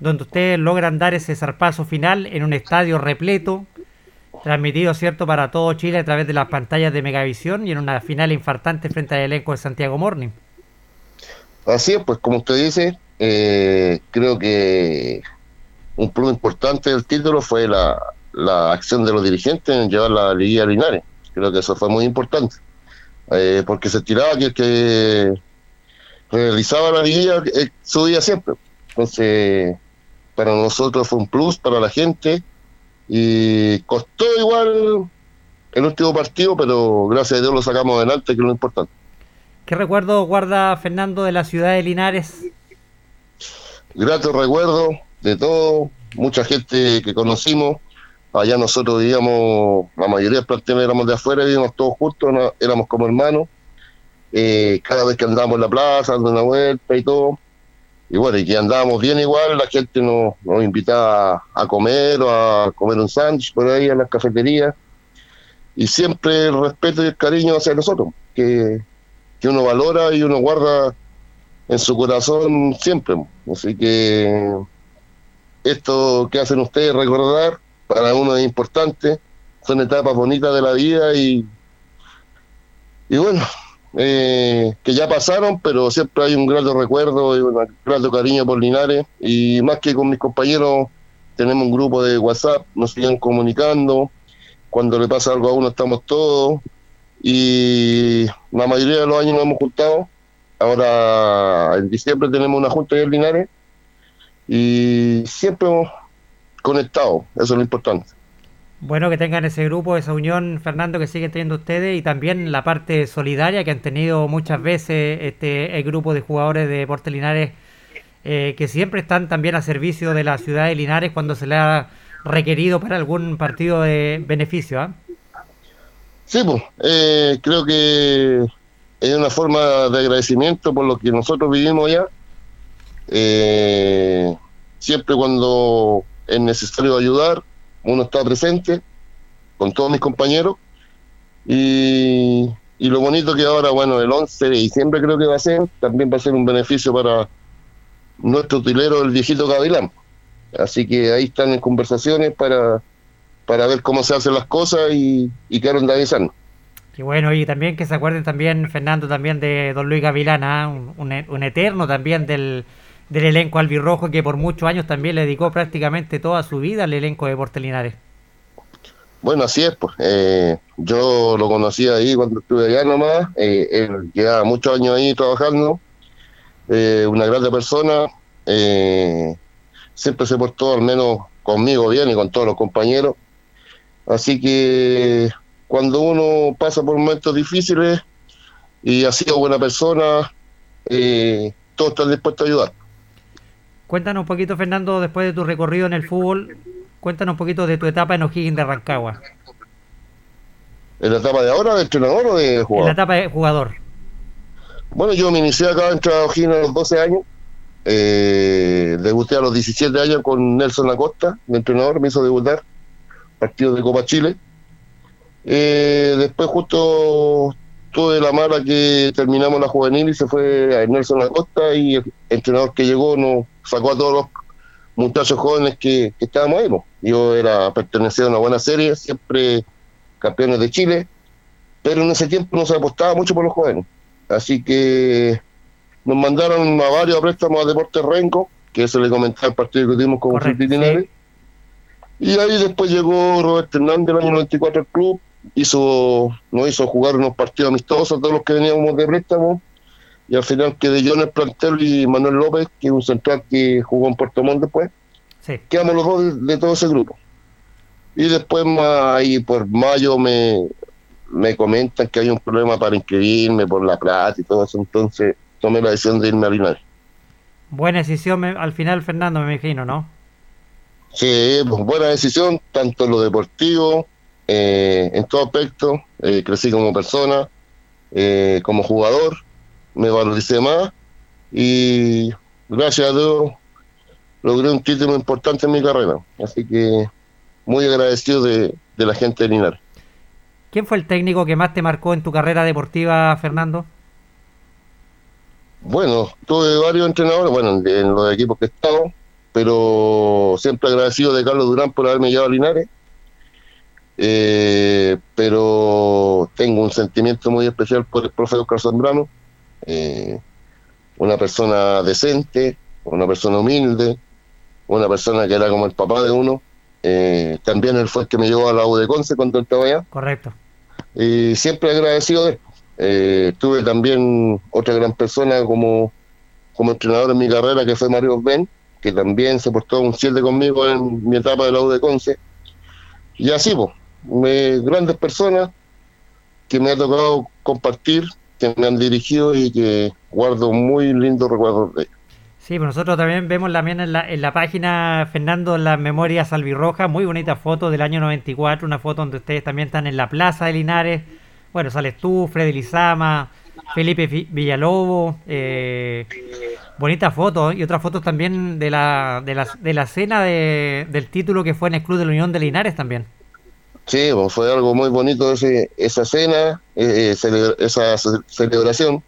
donde ustedes logran dar ese zarpazo final en un estadio repleto, transmitido, ¿cierto?, para todo Chile a través de las pantallas de Megavisión y en una final infartante frente al elenco de Santiago Morning. Así es, pues como usted dice, eh, creo que un plus importante del título fue la, la acción de los dirigentes en llevar la liguilla a Linares. Creo que eso fue muy importante. Eh, porque se tiraba que el que realizaba la liguilla eh, subía siempre. Entonces, para nosotros fue un plus, para la gente. Y costó igual el último partido, pero gracias a Dios lo sacamos adelante, que es lo importante. ¿Qué recuerdo guarda Fernando de la ciudad de Linares? Gratos recuerdos de todo, mucha gente que conocimos. Allá nosotros vivíamos, la mayoría plantel éramos de afuera, vivíamos todos juntos, éramos como hermanos. Eh, cada vez que andábamos en la plaza, dando una vuelta y todo. Y bueno, y que andábamos bien igual, la gente nos, invitaba a comer o a comer un sándwich por ahí en las cafeterías. Y siempre el respeto y el cariño hacia nosotros, que, que uno valora y uno guarda en su corazón siempre. Así que esto que hacen ustedes recordar, para uno es importante, son etapas bonitas de la vida y, y bueno, eh, que ya pasaron, pero siempre hay un grato recuerdo y un grato cariño por Linares. Y más que con mis compañeros tenemos un grupo de WhatsApp, nos siguen comunicando, cuando le pasa algo a uno estamos todos. Y la mayoría de los años nos hemos juntado Ahora en diciembre tenemos una junta en Linares y siempre hemos conectado, eso es lo importante. Bueno, que tengan ese grupo, esa unión, Fernando, que siguen teniendo ustedes y también la parte solidaria que han tenido muchas veces este el grupo de jugadores de Deportes Linares eh, que siempre están también a servicio de la ciudad de Linares cuando se le ha requerido para algún partido de beneficio. ¿ah? Sí, pues, eh, creo que es una forma de agradecimiento por lo que nosotros vivimos allá. Eh, siempre cuando es necesario ayudar, uno está presente con todos mis compañeros. Y, y lo bonito que ahora, bueno, el 11 de diciembre creo que va a ser, también va a ser un beneficio para nuestro utilero, el viejito Gavilán. Así que ahí están en conversaciones para, para ver cómo se hacen las cosas y, y quedaron de avisarnos. Y bueno, y también que se acuerden también, Fernando, también de don Luis Gavilán, ¿ah? un, un eterno también del, del elenco albirrojo que por muchos años también le dedicó prácticamente toda su vida al elenco de Deportes Linares. Bueno, así es, pues. Eh, yo lo conocí ahí cuando estuve allá nomás. Eh, él llevaba muchos años ahí trabajando. Eh, una grande persona. eh, siempre se portó, al menos conmigo, bien y con todos los compañeros. Así que cuando uno pasa por momentos difíciles y ha sido buena persona, eh, todos están dispuestos a ayudar. Cuéntanos un poquito, Fernando, después de tu recorrido en el fútbol, cuéntanos un poquito de tu etapa en O'Higgins de Rancagua. ¿En la etapa de ahora, de entrenador o de En jugador? la etapa de jugador. Bueno, yo me inicié acá en Trabajín a los 12 años. Eh, debuté a los 17 años con Nelson Acosta, mi entrenador, me hizo debutar. Partido de Copa Chile. Eh, después justo tuve la mala que terminamos la juvenil y se fue a Nelson Acosta y el entrenador que llegó nos sacó a todos los muchachos jóvenes que, que estábamos ahí. po. Yo era pertenecía a una buena serie, siempre campeones de Chile, pero en ese tiempo no se apostaba mucho por los jóvenes. Así que nos mandaron a varios préstamos a Deportes Renco, que eso le comenté al partido que tuvimos con Correcto, Linares. Y ahí después llegó Roberto Hernández el año 94 al club, hizo, nos hizo jugar unos partidos amistosos a todos los que veníamos de préstamo, y al final quedé yo en el plantel y Manuel López, que es un central que jugó en Puerto Montt después. Sí. Quedamos los dos de, de todo ese grupo. Y después ahí por mayo me, me comentan que hay un problema para inscribirme por la plata y todo eso, entonces tomé la decisión de irme a Linares. Buena decisión al final, Fernando, me imagino, ¿no? Sí, pues buena decisión, tanto en lo deportivo, eh, en todo aspecto. eh, crecí como persona, eh, como jugador, me valoricé más y gracias a Dios logré un título importante en mi carrera. Así que muy agradecido de, de la gente de Linares. ¿Quién fue el técnico que más te marcó en tu carrera deportiva, Fernando? Bueno, tuve varios entrenadores, bueno, en, en los equipos que he estado, pero siempre agradecido de Carlos Durán por haberme llevado a Linares. Eh, pero tengo un sentimiento muy especial por el profe Oscar Zambrano, eh, una persona decente, una persona humilde, una persona que era como el papá de uno. Eh, también él fue el que me llevó a la U de Conce cuando él estaba allá. Correcto. Y siempre agradecido de él. Eh, tuve también otra gran persona como, como entrenador en mi carrera, que fue Mario Ben, que también se portó un 7 conmigo en mi etapa de la U de Conce. Y así, pues, grandes personas que me ha tocado compartir, que me han dirigido y que guardo muy lindos recuerdos de ellos. Sí, pues nosotros también vemos también en la, en la página, Fernando, las memorias albirrojas, muy bonita foto del año 94, una foto donde ustedes también están en la plaza de Linares. Bueno, sales tú, Freddy Lizama, Felipe Vi- Villalobos, eh, bonita foto, y otras fotos también de la, de la, de la cena de- del título que fue en el Club de la Unión de Linares también. Sí, fue algo muy bonito ese, esa cena, eh, eh, cele- esa ce- celebración.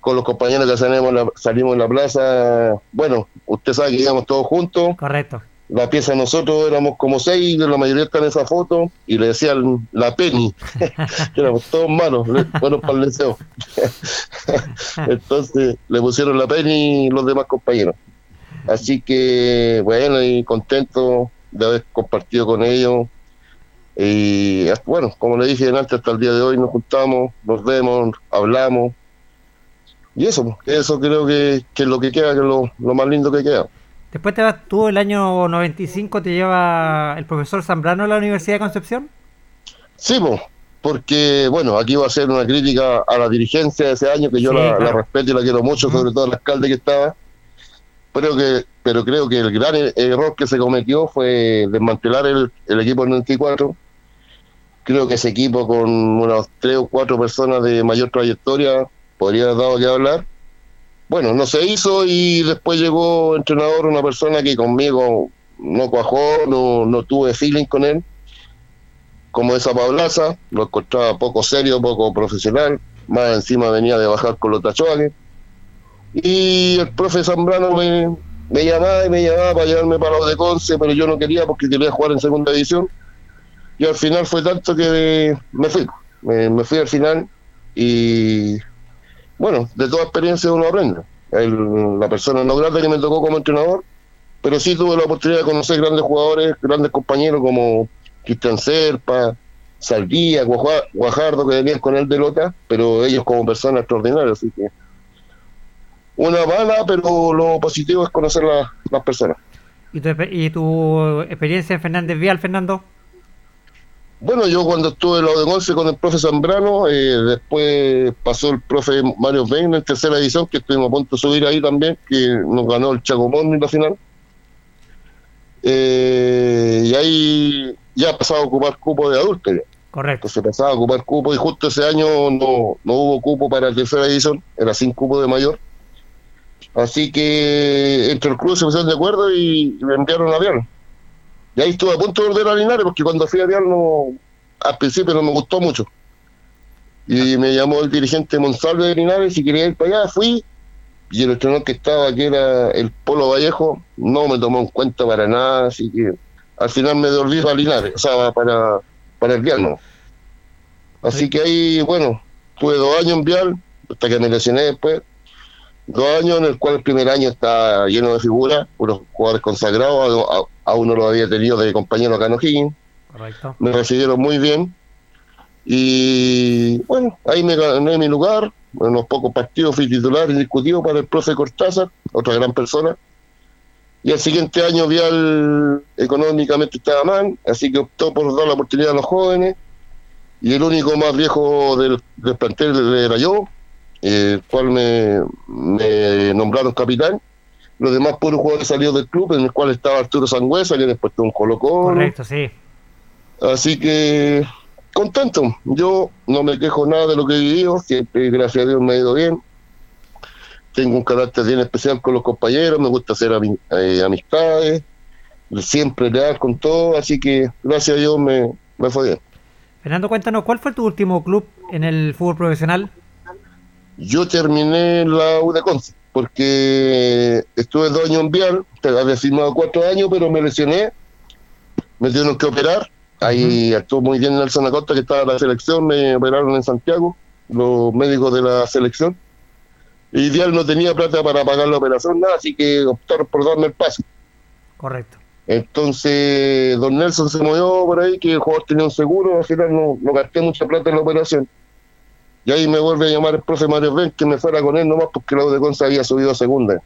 Con los compañeros que salimos, la- salimos en la plaza, bueno, usted sabe que íbamos todos juntos. Correcto. La pieza nosotros éramos como seis, la mayoría están en esa foto, y le decían la penny, éramos todos malos, buenos para el deseo. Entonces le pusieron la penny los demás compañeros. Así que, bueno, y contento de haber compartido con ellos. Y hasta- bueno, como le dije antes, hasta el día de hoy nos juntamos, nos vemos, hablamos. Y eso, eso creo que, que es lo que queda, que es lo, lo más lindo que queda. Después te vas tú, el año 95, te lleva el profesor Zambrano a la Universidad de Concepción. Sí, po, porque bueno, aquí va a ser una crítica a la dirigencia de ese año, que yo Sí, la, respeto y la quiero mucho, sobre todo al alcalde que estaba. Pero, que, pero creo que el gran e- error que se cometió fue desmantelar el, el equipo del 94. Creo que ese equipo con unas tres o cuatro personas de mayor trayectoria podría haber dado que hablar. Bueno, no se hizo y después llegó entrenador, una persona que conmigo no cuajó, no, no tuve feeling con él como esa Pablaza, lo encontraba poco serio, poco profesional, más encima venía de bajar con los tachuaques. Y el profe Zambrano me, me llamaba y me llamaba para llevarme para los de Conce, pero yo no quería porque quería jugar en segunda división. Y al final fue tanto que me fui, me, fui al final y bueno, de toda experiencia uno aprende. El- la persona no grata que me tocó como entrenador, pero sí tuve la oportunidad de conocer grandes jugadores, grandes compañeros como Cristian Serpa, Saldía, Guaja- Guajardo, que venían con él de Lota, pero ellos como personas extraordinarias, así que una bala, pero lo positivo es conocer la- las personas. ¿Y tu, y tu experiencia en Fernández Vial, Fernando? Bueno, yo cuando estuve en la de Conce con el profe Zambrano, eh, después pasó el profe Mario Bain en tercera edición, que estuvimos a punto de subir ahí también, que nos ganó el Chacomón en la final. Eh, y ahí ya pasaba a ocupar cupo de adulto. ya. Correcto. Entonces pasaba a ocupar cupo y justo ese año no, no hubo cupo para la tercera edición, era sin cupo de mayor. Así que entre el club se pusieron de acuerdo y, me enviaron a Vial. Y ahí estuve a punto de volver a Linares porque cuando fui a Vial no, al principio no me gustó mucho. Y me llamó el dirigente Monsalve de Linares y quería ir para allá, fui. Y el entrenador que estaba, que era el Polo Vallejo, no me tomó en cuenta para nada, así que al final me devolví para Linares, o sea, para, para el no. Así que ahí, bueno, tuve dos años en Vial, hasta que me lesioné después. Dos años en el cual el primer año está lleno de figuras, unos jugadores consagrados, a, a uno lo había tenido de compañero acá en O'Higgins, Correcto. me recibieron muy bien. Y bueno, ahí me gané mi lugar. En unos pocos partidos fui titular indiscutido para el profe Cortázar, otra gran persona. Y el siguiente año Vial económicamente estaba mal, así que optó por dar la oportunidad a los jóvenes. Y el único más viejo del, del plantel era yo, el cual me, me nombraron capitán. Los demás puros jugadores salieron del club, en el cual estaba Arturo Sangüesa, que después tuvo un Colo Colo. Correcto, sí. Así que contento. Yo no me quejo nada de lo que he vivido, siempre gracias a Dios me ha ido bien. Tengo un carácter bien especial con los compañeros, me gusta hacer ami- eh, amistades, siempre leal con todo, así que gracias a Dios me, me fue bien. Fernando, cuéntanos, ¿cuál fue tu último club en el fútbol profesional? Yo terminé la U de Conce, porque estuve dos años en Vial, te- había firmado cuatro años, pero me lesioné, me tuvieron que operar. Ahí actuó muy bien Nelson Acosta, que estaba en la selección, me operaron en Santiago, los médicos de la selección. Y Vial no tenía plata para pagar la operación, nada, así que optaron por darme el pase. Correcto. Entonces, don Nelson se movió por ahí, que el jugador tenía un seguro, al final no, no gasté mucha plata en la operación. Y ahí me vuelve a llamar el profe Mario Ben que me fuera con él nomás porque la U de Conce había subido a segunda.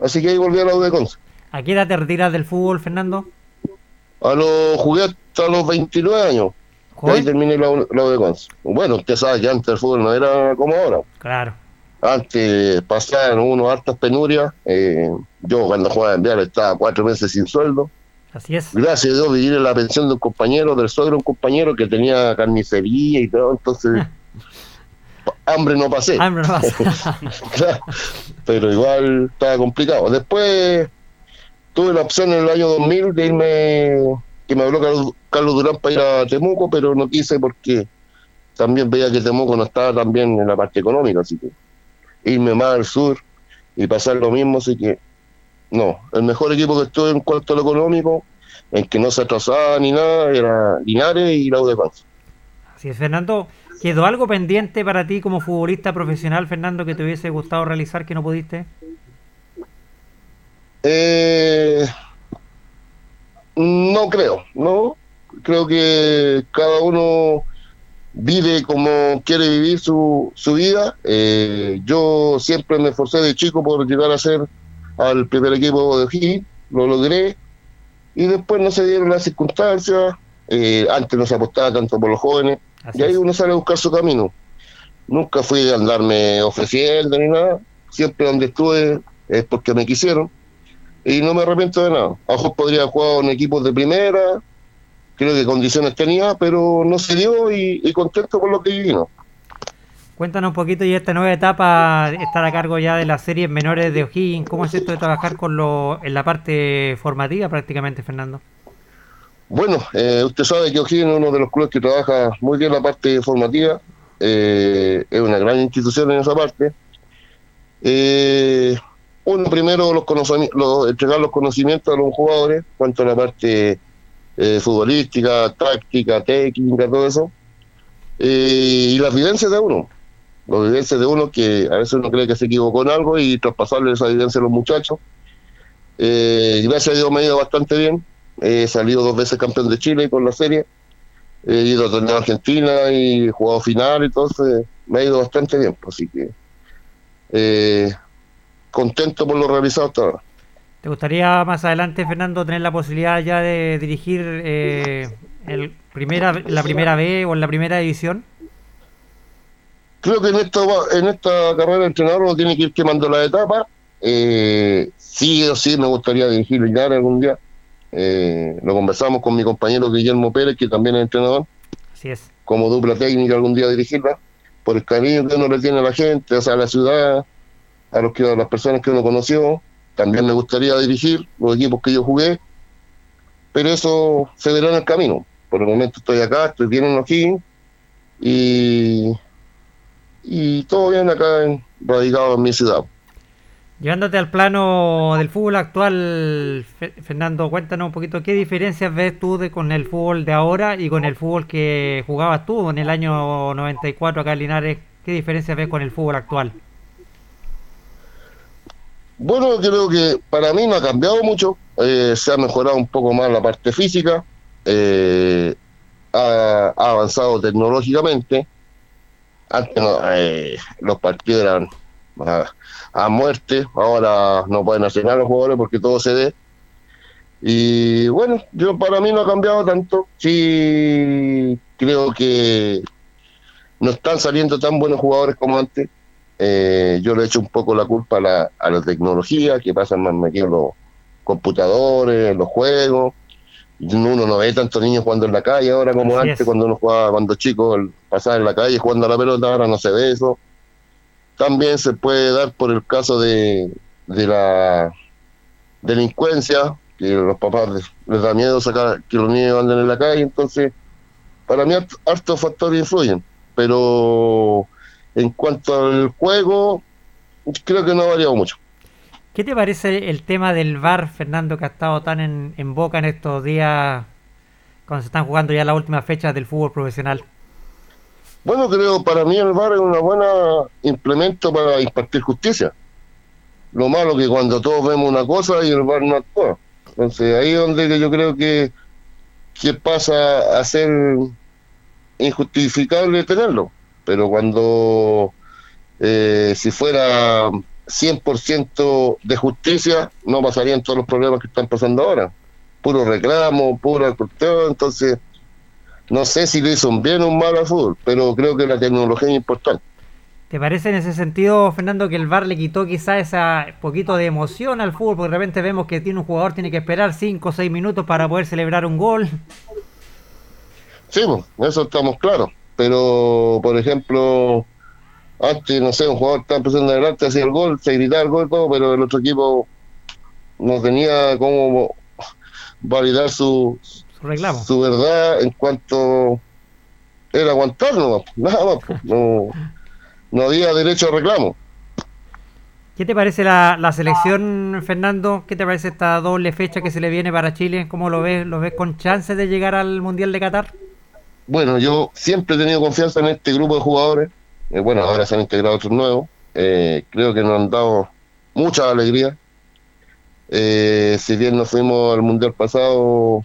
Así que ahí volví a la U de Conce. ¿A qué edad te retiras del fútbol, Fernando? A los jugué hasta los 29 años. Y ahí terminé la, la U de Conce. Bueno, usted sabe que antes el fútbol no era como ahora. Claro. Antes pasaban uno hartas penurias. eh, yo cuando jugaba en Vial estaba cuatro meses sin sueldo. Así es. Gracias a Dios vivir en la pensión de un compañero, del suegro de un compañero que tenía carnicería y todo, entonces hambre no pasé. Hambre no pasa. Pero igual estaba complicado. Después tuve la opción en el año 2000 de irme, que me habló Carlos, Carlos Durán para ir a Temuco, pero no quise porque también veía que Temuco no estaba tan bien en la parte económica, así que irme más al sur y pasar lo mismo, así que no, el mejor equipo que estuve en cuanto a lo económico, en que no se atrasaba ni nada, era Linares y la de. Así es, Fernando. ¿Quedó algo pendiente para ti como futbolista profesional, Fernando, que te hubiese gustado realizar que no pudiste? Eh, no creo, no. Creo que cada uno vive como quiere vivir su, su vida. Eh, yo siempre me esforcé de chico por llegar a ser al primer equipo de O'Higgins, lo logré. Y después no se dieron las circunstancias. Eh, antes no se apostaba tanto por los jóvenes. Así y ahí uno sale a buscar su camino. Nunca fui a andarme ofreciendo ni nada. Siempre donde estuve es porque me quisieron y no me arrepiento de nada. A lo mejor podría haber jugado en equipos de primera, creo que condiciones tenía, pero no se dio y, y contento con lo que vivimos. Cuéntanos un poquito y esta nueva etapa, estar a cargo ya de las series menores de O'Higgins. ¿Cómo es esto de trabajar con lo, en la parte formativa prácticamente, Fernando? Bueno, eh, usted sabe que O'Higgins es uno de los clubes que trabaja muy bien la parte formativa, eh, es una gran institución en esa parte. Eh, uno primero los los- entregar los conocimientos a los jugadores cuanto a la parte eh, futbolística, táctica, técnica, todo eso. Eh, y las vivencias de uno. Las vivencias de uno que a veces uno cree que se equivocó en algo y traspasarle esa vivencia a los muchachos. Gracias a Dios me ha ido bastante bien. He salido dos veces campeón de Chile con la serie. He ido a torneo Argentina y he jugado final, entonces me ha ido bastante bien. pues, Así que eh, contento por lo realizado hasta ahora. ¿Te gustaría más adelante, Fernando, tener la posibilidad ya de dirigir eh, el primera, la primera B o en la primera división? Creo que en esta, en esta carrera de entrenador uno tiene que ir quemando la etapa. Eh, sí o sí me gustaría dirigir Linares algún día. Eh, lo conversamos con mi compañero Guillermo Pérez, que también es entrenador. Así es. como dupla técnica algún día dirigirla, por el cariño que uno le tiene a la gente, o sea, a la ciudad, a, los que, a las personas que uno conoció. También me gustaría dirigir los equipos que yo jugué, pero eso se verá en el camino. Por el momento estoy acá, estoy bien en O'Higgins y, y todo bien acá en, radicado en mi ciudad. Llevándote al plano del fútbol actual, Fe- Fernando, cuéntanos un poquito qué diferencias ves tú de, con el fútbol de ahora y con el fútbol que jugabas tú en el año 94 acá en Linares. ¿Qué diferencias ves con el fútbol actual? Bueno, creo que para mí no ha cambiado mucho. eh, se ha mejorado un poco más la parte física. eh, ha, ha avanzado tecnológicamente. Antes no, eh, los partidos eran a, a muerte. Ahora no pueden hacer nada los jugadores porque todo se ve. Y bueno, yo para mí no ha cambiado tanto. Sí, creo que no están saliendo tan buenos jugadores como antes. Eh, yo le echo un poco la culpa a la, a la tecnología, que pasan más metidos los computadores, los juegos. Uno no ve tantos niños jugando en la calle ahora como Así antes, es. cuando uno jugaba, cuando chico, el- pasaba en la calle jugando a la pelota, ahora no se ve eso. También se puede dar por el caso de, de la delincuencia, que los papás les, les da miedo sacar que los niños anden en la calle, entonces para mí hart- hartos factores influyen, pero en cuanto al juego, creo que no ha variado mucho. ¿Qué te parece el tema del VAR, Fernando, que ha estado tan en, en boca en estos días cuando se están jugando ya las últimas fechas del fútbol profesional? Bueno, creo para mí el VAR es una buena implemento para impartir justicia. Lo malo que cuando todos vemos una cosa y el VAR no actúa. Entonces ahí es donde yo creo que, que pasa a ser injustificable tenerlo. Pero cuando eh, si fuera 100% de justicia, no pasarían todos los problemas que están pasando ahora. Puro reclamo, pura cuestión, entonces no sé si le hizo un bien o un mal al fútbol, pero creo que la tecnología es importante. ¿Te parece en ese sentido, Fernando, que el VAR le quitó quizá esa poquito de emoción al fútbol? Porque de repente vemos que tiene un jugador tiene que esperar 5 o 6 minutos para poder celebrar un gol. Sí, pues, eso estamos claros. Pero, por ejemplo, antes, no sé, un jugador estaba empezando adelante, hacía el gol, se gritaba el gol y todo, pero el otro equipo no tenía cómo validar su, Su reclamo. su verdad en cuanto era aguantarlo, nada más. pues, No, no había derecho a reclamo. ¿Qué te parece la, la selección, Fernando? ¿Qué te parece esta doble fecha que se le viene para Chile? ¿Cómo lo ves? ¿Lo ves con chances de llegar al Mundial de Qatar? Bueno, yo siempre he tenido confianza en este grupo de jugadores. Eh, bueno, ahora se han integrado otros nuevos. Eh, creo que nos han dado mucha alegría. Eh, si bien nos fuimos al mundial pasado,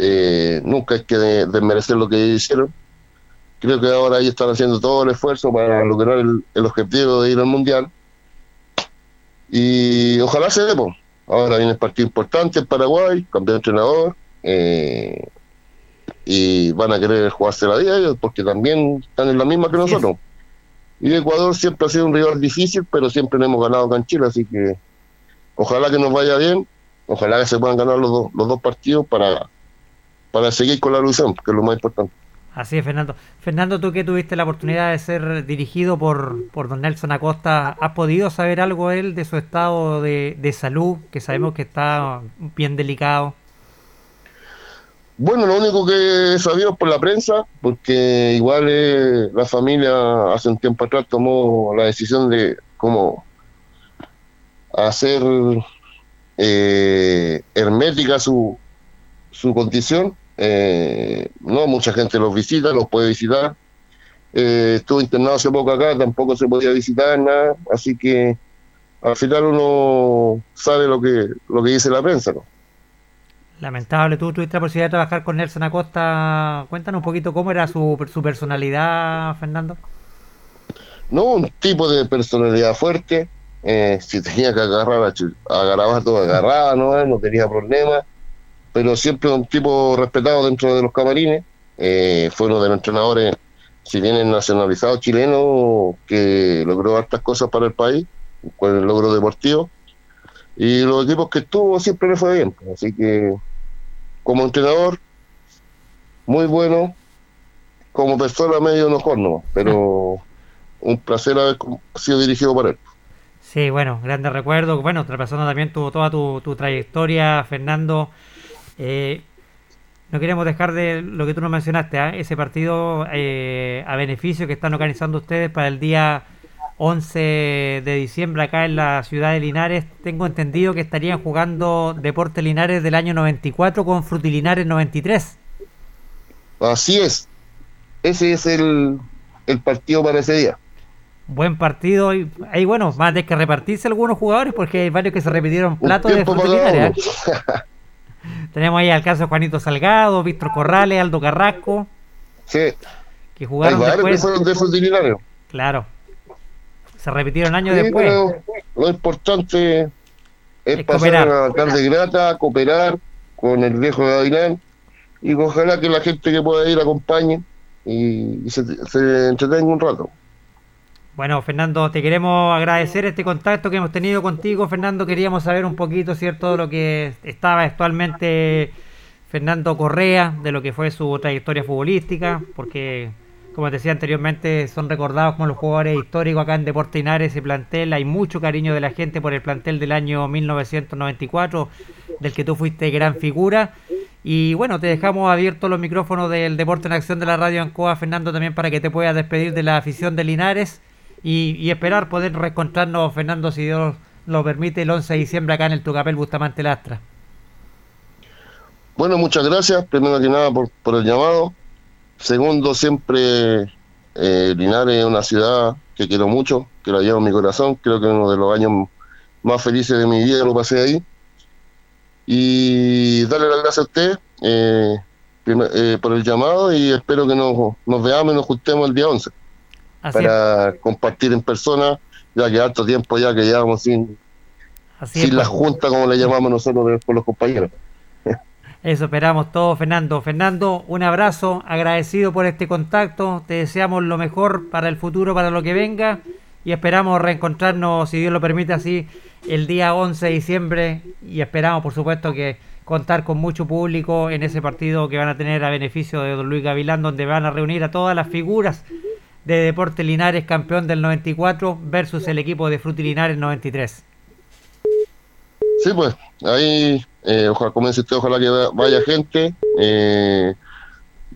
eh, nunca hay que de- desmerecer lo que hicieron. Creo que ahora ellos están haciendo todo el esfuerzo para lograr el, el objetivo de ir al mundial. Y ojalá se dé. Ahora viene el partido importante en Paraguay, campeón de entrenador. eh, y van a querer jugarse la vida ellos porque también están en la misma que nosotros. Y Ecuador siempre ha sido un rival difícil, pero siempre le hemos ganado acá en Chile, así que ojalá que nos vaya bien, ojalá que se puedan ganar los dos, los dos partidos para, para seguir con la ilusión, que es lo más importante. Así es, Fernando. Fernando, tú que tuviste la oportunidad de ser dirigido por, por don Nelson Acosta, ¿has podido saber algo él de su estado de, de salud? Que sabemos que está bien delicado. Bueno, lo único que he sabido es por la prensa, porque igual eh, la familia hace un tiempo atrás tomó la decisión de cómo hacer eh, hermética su, su condición. Eh, no mucha gente los visita, los puede visitar. Eh, estuvo internado hace poco acá, tampoco se podía visitar nada, así que al final uno sabe lo que lo que dice la prensa, ¿no? Lamentable, tú tuviste la posibilidad de trabajar con Nelson Acosta. Cuéntanos un poquito cómo era su, su personalidad, Fernando. No, un tipo de personalidad fuerte. eh, si tenía que agarrar a, a Garabato, agarraba, ¿no? no tenía problema. Pero siempre un tipo respetado dentro de los camarines. eh, fue uno de los entrenadores, si bien es nacionalizado chileno, que logró hartas cosas para el país, con el logro deportivo. Y los equipos que estuvo siempre le fue bien. Así que, como entrenador, muy bueno. Como persona, medio enojón, ¿no? Pero un placer haber sido dirigido por él. Sí, bueno, grandes recuerdos. Bueno, traspasando también tu, toda tu, tu trayectoria, Fernando. Eh, no queremos dejar de lo que tú nos mencionaste, ¿ah? ese partido eh, a beneficio que están organizando ustedes para el día 11 de diciembre acá en la ciudad de Linares. Tengo entendido que estarían jugando Deporte Linares del año 94 con Frutilinares 93. Así es. Ese es el, el partido para ese día. Buen partido. Y ahí, bueno, van a tener que repartirse algunos jugadores porque hay varios que se repitieron platos de Frutilinares. Tenemos ahí al caso de Juanito Salgado, Víctor Corrales, Aldo Carrasco, Sí, que jugaron después. de. Claro. Se repitieron años Sí, después. pero lo importante es, Es pasar cooperar. a la tarde grata, cooperar con el viejo Gavilán y ojalá que la gente que pueda ir acompañe y, y se, se entretenga un rato. Bueno, Fernando, te queremos agradecer este contacto que hemos tenido contigo. Fernando, queríamos saber un poquito, ¿cierto?, de lo que estaba actualmente Fernando Correa, de lo que fue su trayectoria futbolística, porque, como te decía anteriormente, son recordados como los jugadores históricos acá en Deportes Linares, ese plantel. Hay mucho cariño de la gente por el plantel del año 1994, del que tú fuiste gran figura. Y bueno, te dejamos abiertos los micrófonos del Deporte en Acción de la Radio Ancoa, Fernando, también para que te puedas despedir de la afición de Linares y, esperar poder reencontrarnos, Fernando, si Dios lo permite, el 11 de diciembre acá en el Tucapel Bustamante Lastra. Bueno, muchas gracias, primero que nada por, por el llamado. Segundo, siempre eh, Linares es una ciudad que quiero mucho, que la llevo en mi corazón. Creo que uno de los años más felices de mi vida lo pasé ahí. y darle las gracias a usted eh, eh, por el llamado y espero que nos, nos veamos y nos juntemos el día 11 Así para compartir en persona, ya que harto tiempo ya que llevamos sin, Así sin es, la pues. junta como le llamamos nosotros con los compañeros. Eso esperamos todos, Fernando. Fernando, un abrazo, agradecido por este contacto. Te deseamos lo mejor para el futuro, para lo que venga. Y esperamos reencontrarnos, si Dios lo permite, así el día 11 de diciembre. Y esperamos, por supuesto, que contar con mucho público en ese partido que van a tener a beneficio de don Luis Gavilán, donde van a reunir a todas las figuras de Deportes Linares, campeón del 94, versus el equipo de Fruti Linares 93. Sí, pues, ahí, eh, ojalá, como dice usted, ojalá que va- vaya gente, eh,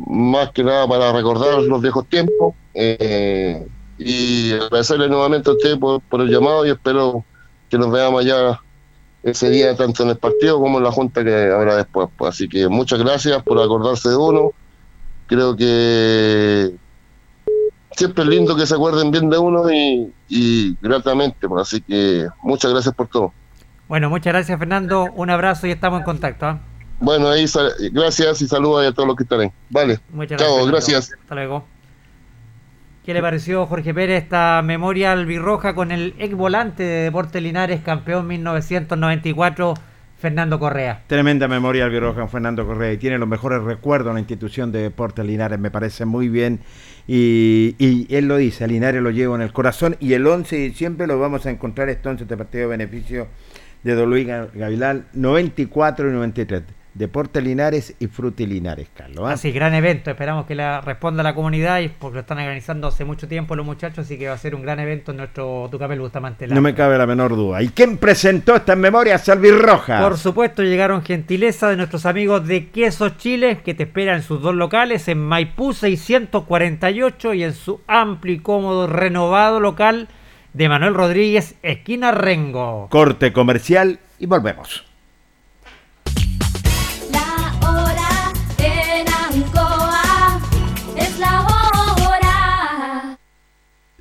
más que nada para recordar los viejos tiempos, eh, y agradecerle nuevamente a usted por, por el llamado y espero que nos veamos allá ese día, tanto en el partido como en la junta que habrá después. pues. Así que muchas gracias por acordarse de uno, creo que siempre es lindo que se acuerden bien de uno y, y gratamente, pues. así que muchas gracias por todo. Bueno, muchas gracias, Fernando. Un abrazo y estamos en contacto. ¿ah? Bueno, ahí gracias y saludos a todos los que están ahí. Vale. Muchas Chao, gracias. Hasta luego. ¿Qué le pareció, Jorge Pérez, esta memoria albirroja con el ex volante de Deportes Linares, campeón 1994, Fernando Correa? Tremenda memoria albirroja Fernando Correa y tiene los mejores recuerdos en la institución de Deportes Linares, me parece muy bien. Y, y él lo dice, a lo llevo en el corazón y el 11 de diciembre lo vamos a encontrar este 11 de partido de beneficio de Don Luis Ga- Gavilán, 94 y 93. Deportes Linares y Fruti Linares, Carlos. ¿ah? Así, gran evento. Esperamos que la responda la comunidad y porque lo están organizando hace mucho tiempo los muchachos, así que va a ser un gran evento en nuestro Tucapel Bustamante. No me cabe la menor duda. ¿Y quién presentó estas memorias albirrojas? Por supuesto, llegaron gentileza de nuestros amigos de Queso Chile, que te esperan en sus dos locales, en Maipú 648 y en su amplio y cómodo renovado local de Manuel Rodríguez, esquina Rengo. Corte comercial y volvemos.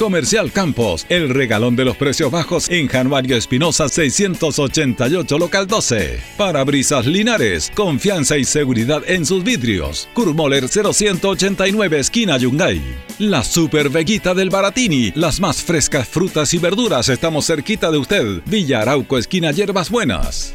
Comercial Campos, el regalón de los precios bajos en Januario Espinosa 688, local 12. Parabrisas Linares, confianza y seguridad en sus vidrios. Kurmoller 0189, esquina Yungay. La Super Veguita del Baratini, las más frescas frutas y verduras, estamos cerquita de usted. Villa Arauco, esquina Hierbas Buenas.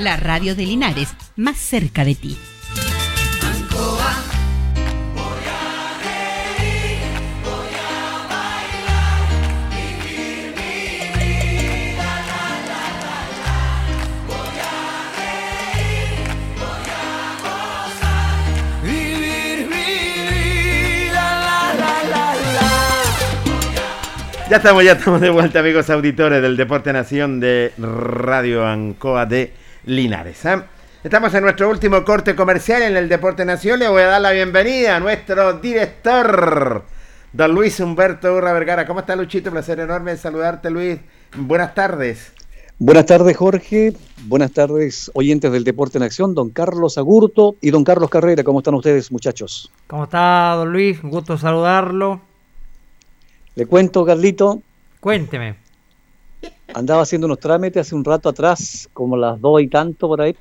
La radio de Linares, más cerca de ti. Ya estamos, ya estamos de vuelta, amigos auditores del Deporte Nación de Radio Ancoa de Linares. ¿ah? Estamos en nuestro último corte comercial en el Deporte Nación. Le voy a dar la bienvenida a nuestro director, don Luis Humberto Urra Vergara. ¿Cómo está, Luchito? Placer enorme saludarte, Luis. Buenas tardes. Buenas tardes, Jorge. Buenas tardes, oyentes del Deporte en Acción, don Carlos Agurto y don Carlos Carrera. ¿Cómo están ustedes, muchachos? ¿Cómo está, don Luis? Un gusto saludarlo. Le cuento, Carlito, Cuénteme. Andaba haciendo unos trámites hace un rato atrás, como las dos y tanto por ahí.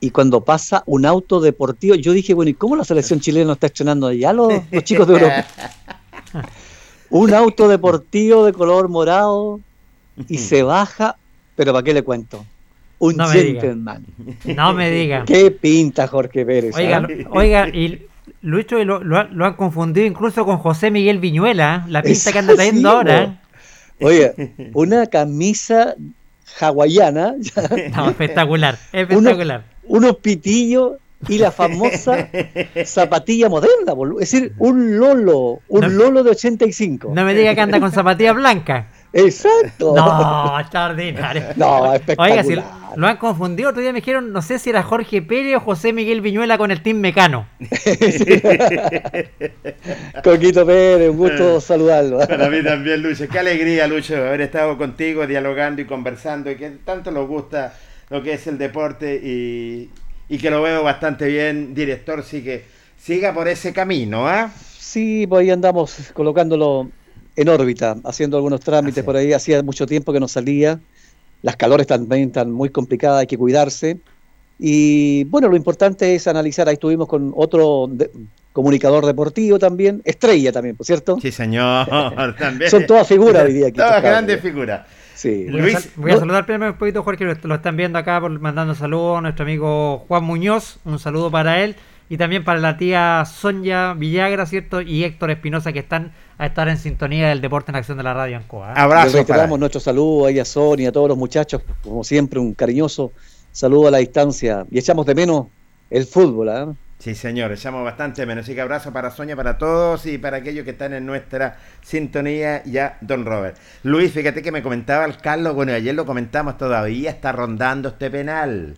Y cuando pasa un auto deportivo, yo dije, bueno, ¿y cómo la selección chilena está estrenando allá los, los chicos de Europa? un auto deportivo de color morado y se baja, pero ¿para qué le cuento? Un No me gentleman. No me diga. ¿Qué pinta Jorge Pérez? Oiga, ah? oiga, y Lucho lo, lo, ha- lo han confundido incluso con José Miguel Viñuela, ¿eh? la pinta que anda trayendo ahora. Oye, una camisa hawaiana, No, espectacular, espectacular. unos pitillos y la famosa zapatilla moderna, boludo. es decir, un lolo, un No- lolo de 85. No me diga que anda con zapatillas blancas. Exacto. No, extraordinario. No, espectacular. Oiga, si lo han confundido, otro día me dijeron, no sé si era Jorge Pérez o José Miguel Viñuela con el Team Mecano. Coquito Pérez, un gusto saludarlo. Para mí también, Lucho. Qué alegría, Lucho, haber estado contigo dialogando y conversando y que tanto nos gusta lo que es el deporte y, y que lo veo bastante bien, director, sí que siga por ese camino, ¿ah? Sí, pues ahí andamos colocándolo en órbita, haciendo algunos trámites por ahí. Hacía mucho tiempo que no salía. Las calores también están muy complicadas, hay que cuidarse. Y bueno, lo importante es analizar. Ahí estuvimos con otro de- comunicador deportivo también, estrella también, por cierto. Sí, señor. También. Son todas figuras hoy día aquí. Todas grandes figuras. Sí. Voy, a, Luis, voy a no- saludar primero un poquito, Jorge, lo, lo están viendo acá por, mandando saludos a nuestro amigo Juan Muñoz, un saludo para él y también para la tía Sonia Villagra, ¿cierto? Y Héctor Espinosa que están a estar en sintonía del Deporte en Acción de la Radio Ancoa. ¿eh? Les Abrazo reiteramos para nuestro saludo ahí a Sonia, a todos los muchachos, como siempre, un cariñoso saludo a la distancia. Y echamos de menos el fútbol, ¿ah? Sí, señor, echamos bastante menos. Así que abrazo para Sonia, para todos y para aquellos que están en nuestra sintonía y a Don Robert. Luis, fíjate que me comentaba el Carlos, bueno, ayer lo comentamos todavía, está rondando este penal.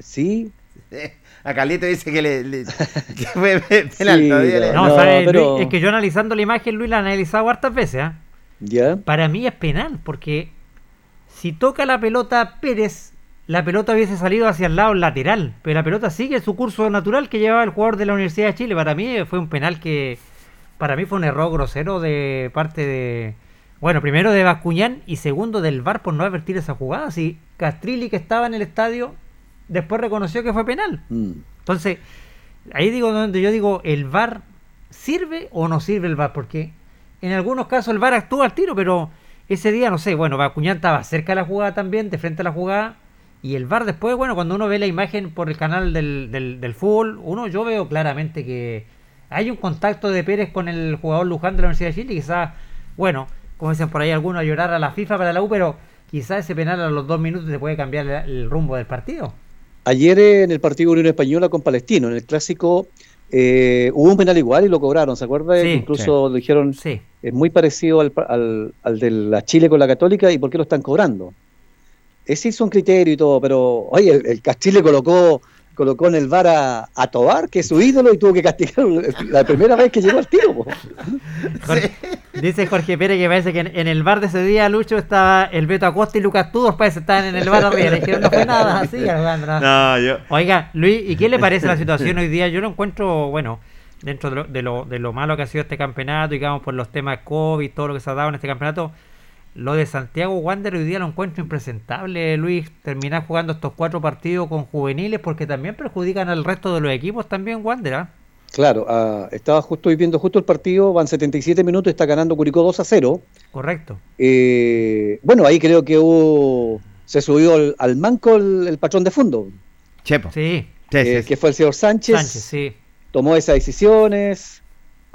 Sí, A Carlito dice que, le, le- que fue penal Sí, todavía. le- No, No, ¿sabe, pero- Luis? es que yo analizando la imagen, Luis, la he analizado hartas veces. ¿ah? ya. Para mí es penal, porque si toca la pelota Pérez, la pelota hubiese salido hacia el lado lateral, pero la pelota sigue su curso natural que llevaba el jugador de la Universidad de Chile. Para mí fue un penal que, para mí fue un error grosero de parte de, bueno, primero de Bascuñán y segundo del VAR por no advertir esa jugada. Si Castrilli que estaba en el estadio después reconoció que fue penal. Mm. Entonces, ahí digo donde yo digo, ¿el VAR sirve o no sirve el VAR? Porque en algunos casos el VAR actúa al tiro, pero ese día, no sé, bueno, Bacuñán estaba cerca de la jugada también, de frente a la jugada, Y el VAR después, bueno, cuando uno ve la imagen por el canal del, del, del fútbol, uno yo veo claramente que hay un contacto de Pérez con el jugador Luján de la Universidad de Chile. Quizás, bueno, como dicen por ahí algunos, a llorar a la FIFA para la U, pero quizás ese penal a los dos minutos te puede cambiar el, el rumbo del partido. Ayer eh, en el partido Unión Española con Palestino, en el clásico, eh, hubo un penal igual y lo cobraron, ¿se acuerda? Sí, Incluso dijeron, Sí. es muy parecido al, al, al de la Chile con la Católica y por qué lo están cobrando. Ese hizo un criterio y todo, pero oye, el, el Castile colocó colocó en el VAR a, a Tobar, que es su ídolo, y tuvo que castigar la primera vez que llegó al tiro. Dice Jorge Pérez que parece que en, en el bar de ese día, Lucho, estaba el Beto Acosta y Lucas Tudor, parece que estaban en el bar arriba. Le dijeron, no fue nada así, Alejandro. No, yo. Oiga, Luis, ¿y qué le parece la situación hoy día? Yo lo encuentro, bueno, dentro de lo, de lo, de lo malo que ha sido este campeonato, digamos, por los temas COVID, todo lo que se ha dado en este campeonato, lo de Santiago Wander hoy día lo encuentro impresentable, Luis, terminar jugando estos cuatro partidos con juveniles, porque también perjudican al resto de los equipos también Wander, ¿ah? Claro, ah, estaba justo viendo justo el partido, van 77 minutos, está ganando Curicó 2 a 0. Correcto. Eh, bueno, ahí creo que hubo, se subió al, al manco el, el patrón de fondo, Chepo. Sí, eh, que fue el señor Sánchez, Sánchez, sí. tomó esas decisiones,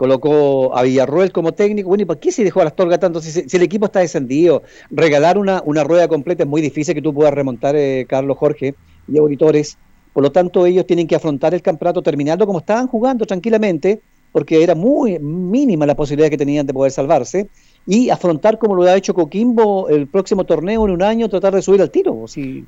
colocó a Villarroel como técnico. Bueno, ¿y por qué se dejó a las tanto? Si, si el equipo está descendido, regalar una, una rueda completa es muy difícil que tú puedas remontar, eh, Carlos Jorge y auditores. Por lo tanto, ellos tienen que afrontar el campeonato terminando como estaban jugando tranquilamente, porque era muy mínima la posibilidad que tenían de poder salvarse, y afrontar como lo ha hecho Coquimbo el próximo torneo en un año, tratar de subir al tiro. Si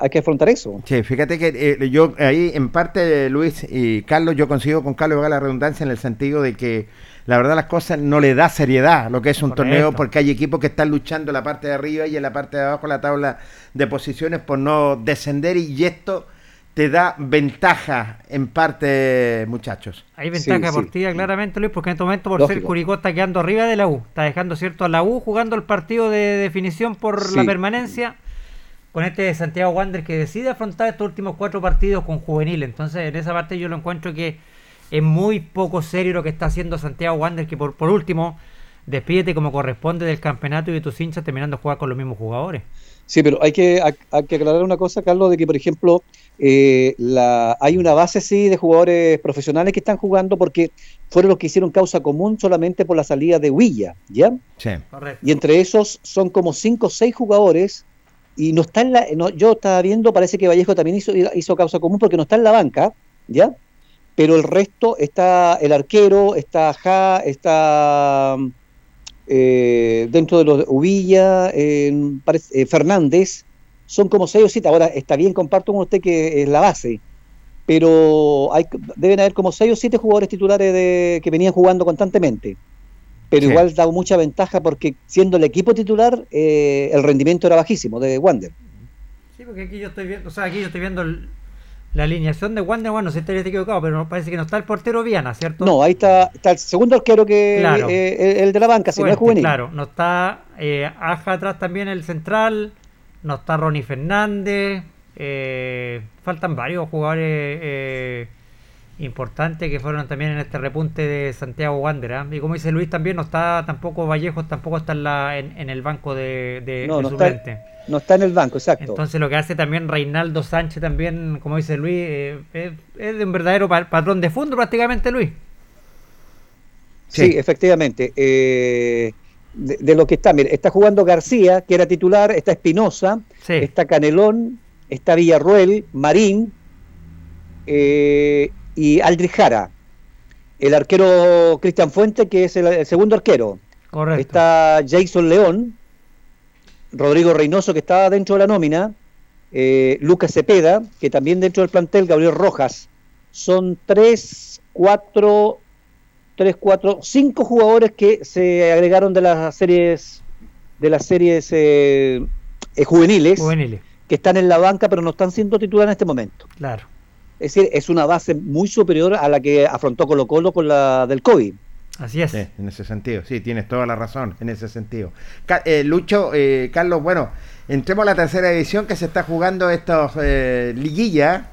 hay que afrontar eso. Sí, fíjate que eh, yo ahí en parte, Luis y Carlos, yo consigo con Carlos la redundancia en el sentido de que la verdad las cosas no le da seriedad lo que es un Correcto. torneo porque hay equipos que están luchando en la parte de arriba y en la parte de abajo de la tabla de posiciones por no descender y esto te da ventaja en parte, muchachos. Hay ventaja Sí, deportiva claramente, Luis, porque en este momento por ser. Curicó está quedando arriba de la U. Está dejando cierto a la U jugando el partido de definición por Sí. la permanencia. Con este de Santiago Wander que decide afrontar estos últimos cuatro partidos con juvenil. Entonces, en esa parte yo lo encuentro que es muy poco serio lo que está haciendo Santiago Wander, que por, por último, despídete como corresponde del campeonato y de tus hinchas terminando de jugar con los mismos jugadores. Sí, pero hay que, hay, hay que aclarar una cosa, Carlos, de que, por ejemplo, eh, la, hay una base, sí, de jugadores profesionales que están jugando porque fueron los que hicieron causa común solamente por la salida de Huilla, ¿ya? Sí. Correcto. Y entre esos son como cinco o seis jugadores y no está en la... no, yo estaba viendo, parece que Vallejo también hizo, hizo causa común porque no está en la banca, ¿ya? Pero el resto está el arquero, está Ja, está eh, dentro de los Uvilla, eh, Fernández, son como seis o siete. Ahora está bien, comparto con usted que es la base, pero hay, deben haber como seis o siete jugadores titulares de, que venían jugando constantemente. Pero Sí. igual da mucha ventaja porque siendo el equipo titular, eh, el rendimiento era bajísimo de Wander. Sí, porque aquí yo estoy viendo, o sea, aquí yo estoy viendo el- la alineación de Wander, bueno, si estaría equivocado, pero no- parece que no está el portero Viana, ¿cierto? No, ahí está, está el segundo arquero que Claro. eh, el de la banca, si no es juvenil. Claro, no está eh, Aja atrás también el central, no está Ronnie Fernández, eh, faltan varios jugadores eh, importantes que fueron también en este repunte de Santiago Wander. ¿ah? Y como dice Luis también, no está tampoco Vallejos, tampoco está en, la, en, en el banco de, de, No, de no está, no está en el banco, exacto. Entonces lo que hace también Reinaldo Sánchez también, como dice Luis, eh, es, es de un verdadero pa- patrón de fondo prácticamente Luis. Sí, efectivamente. Eh, de, de lo que está, mire, está jugando García, que era titular, está Espinosa, está Canelón, está Villarruel, Marín eh, y Aldrich Jara. El arquero Cristian Fuente, que es el, el segundo arquero. Correcto. Está Jason León, Rodrigo Reynoso, que está dentro de la nómina, eh, Lucas Cepeda, que también dentro del plantel, Gabriel Rojas. Son tres, cuatro, tres, cuatro, cinco jugadores que se agregaron de las series, de las series eh, eh, juveniles, Juveniles, que están en la banca, pero no están siendo titulares en este momento. claro. Es decir, es una base muy superior a la que afrontó Colo Colo con la del COVID. Así es. Sí, en ese sentido, sí, tienes toda la razón en ese sentido. Eh, Lucho, eh, Carlos, bueno, entremos a la tercera división que se está jugando estos eh, liguilla.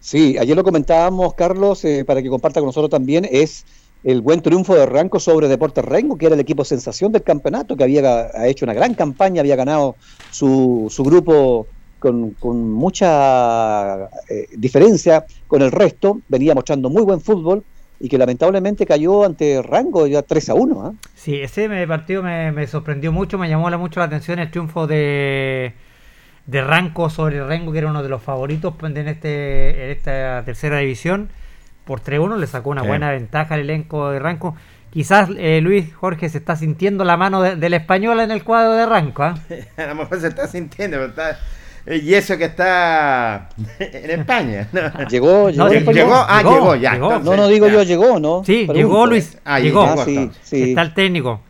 Sí, ayer lo comentábamos, Carlos, eh, para que comparta con nosotros también, es el buen triunfo de Ranco sobre Deportes Rengo, que era el equipo sensación del campeonato, que había ha hecho una gran campaña, había ganado su, su grupo con, con mucha eh, diferencia con el resto, venía mostrando muy buen fútbol y que lamentablemente cayó ante Rango ya 3 a 1. ¿ah? Sí, ese me- partido me, me sorprendió mucho, me llamó la- mucho la atención el triunfo de, de Ranco sobre Rengo, que era uno de los favoritos en, este, en esta tercera división. Por 3-1 le sacó una Sí. buena ventaja al elenco de Ranco. Quizás eh, Luis Jorge se está sintiendo la mano de- del español en el cuadro de Ranco. ¿ah? A lo mejor se está sintiendo, pero está- y eso que está en España. ¿no? Llegó, llegó, No, llegó, ah, llegó, llegó, ya. llegó. entonces, No, no digo ya. yo, llegó, ¿no? Sí, Pregunto. llegó Luis. Ah, llegó. Ah, sí. Está el técnico.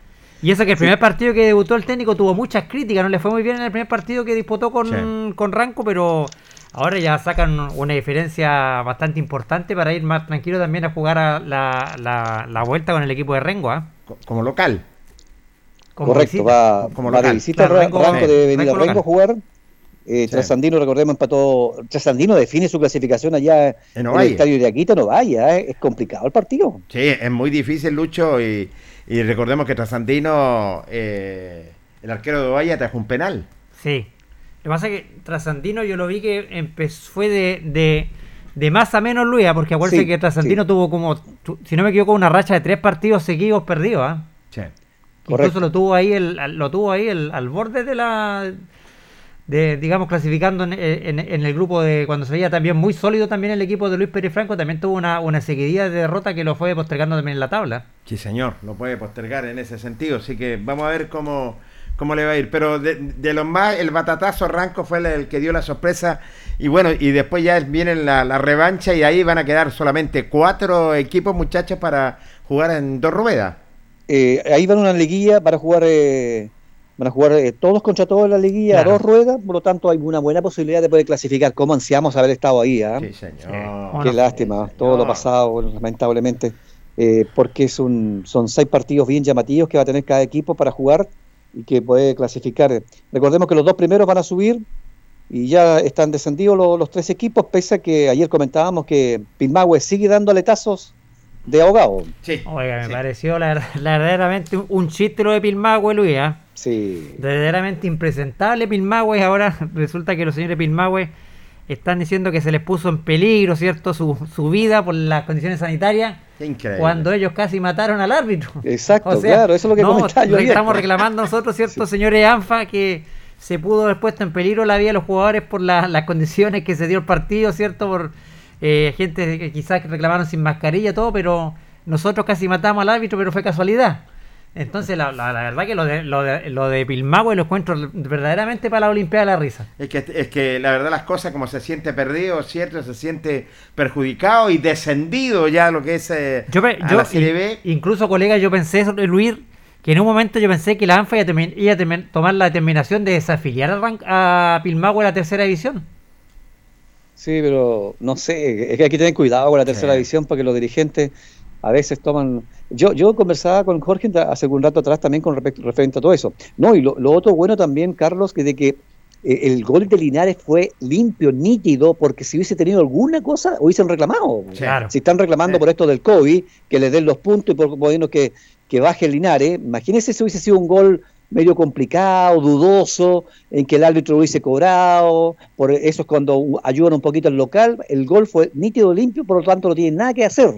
Y eso que el primer partido que debutó el técnico tuvo muchas críticas, no le fue muy bien en el primer partido que disputó con, Sí. con Ranco, pero ahora ya sacan una diferencia bastante importante para ir más tranquilo también a jugar a la, la- la vuelta con el equipo de Rengo. ¿ah? Co- Como local. Como Correcto, visita. va, como va de local. visita Claro, Rengo- Ranco sí, debe venir Rengo a Rengo a jugar. Eh, Sí. Trasandino, recordemos, empató. Trasandino define su clasificación allá En en el estadio de Aquita, no vaya, eh, es complicado el partido. Sí, es muy difícil, Lucho, y, y recordemos que Trasandino, eh, el arquero de Ovalle, trajo un penal. Sí. Lo que pasa es que Trasandino yo lo vi que empezó, fue de, de, de más a menos Luis, porque acuérdense Sí, que Trasandino sí. tuvo como, tu- si no me equivoco, una racha de tres partidos seguidos perdidos. ¿ah? Sí. Incluso Correcto. lo tuvo ahí, el, lo tuvo ahí el- al borde de la, de, digamos, clasificando en, en- en el grupo de cuando se veía también muy sólido también el equipo de Luis Pérez Franco, también tuvo una, una seguidilla de derrota que lo fue postergando también en la tabla. Sí, señor, lo puede postergar en ese sentido, así que vamos a ver cómo, cómo le va a ir. Pero de, de los más, el batatazo Ranco fue el, el que dio la sorpresa. Y bueno, y después ya viene la, la revancha y ahí van a quedar solamente cuatro equipos, muchachos, para jugar en dos ruedas. Eh, ahí van una liguilla para jugar, eh, van a jugar eh, todos contra todos en la liguilla, Claro. a dos ruedas, por lo tanto hay una buena posibilidad de poder clasificar. ¿Cómo ansiamos haber estado ahí? ah? Sí, señor. Qué Bueno, lástima, todo lo pasado, lamentablemente, eh, porque es un- son seis partidos bien llamativos que va a tener cada equipo para jugar y que puede clasificar. Recordemos que los dos primeros van a subir y ya están descendidos los, los tres equipos, pese a que ayer comentábamos que Pilmahue sigue dando aletazos de ahogado. Sí. Oiga, me sí. pareció la, la- verdaderamente un, chiste lo de Pilmahue, Luis, ¿ah? Sí, verdaderamente impresentable Pilmahue. Ahora resulta que los señores Pilmahue están diciendo que se les puso en peligro, ¿cierto? Su, su vida por las condiciones sanitarias. Increíble. Cuando ellos casi mataron al árbitro. Exacto, claro, eso es lo que comentaba yo re- ayer. Estamos reclamando nosotros, ¿cierto, señores ANFA, que se pudo haber puesto en peligro la vida de los jugadores por la- las condiciones que se dio el partido, ¿cierto? Por eh, gente que quizás reclamaron sin mascarilla, todo, pero nosotros casi matamos al árbitro, pero fue casualidad. Entonces, la, la- la verdad que lo de, lo de, lo de Pilmahue lo encuentro verdaderamente para la Olimpiada de la Risa. Es que, es que la verdad las cosas como se siente perdido, ¿cierto? Se siente perjudicado y descendido ya lo que es eh, Yo, a yo la incluso, colega, yo pensé, Luis, que en un momento yo pensé que la ANFA iba a, termi- iba a tomar la determinación de desafiliar a, a Pilmahue a la tercera división. Sí, pero no sé, es que hay que tener cuidado con la tercera Sí. división porque los dirigentes a veces toman... Yo, yo conversaba con Jorge hace un rato atrás también con respecto, referente a todo eso. No, y lo, lo otro bueno también, Carlos, que de que eh, el gol de Linares fue limpio, nítido, porque si hubiese tenido alguna cosa, hubiesen reclamado. Claro. Si están reclamando Sí. por esto del COVID, que le den los puntos y por bueno que, que baje Linares, imagínense si hubiese sido un gol medio complicado, dudoso, en que el árbitro lo hubiese cobrado, por eso es cuando ayudan un poquito al local, el gol fue nítido, limpio, por lo tanto no tiene nada que hacer.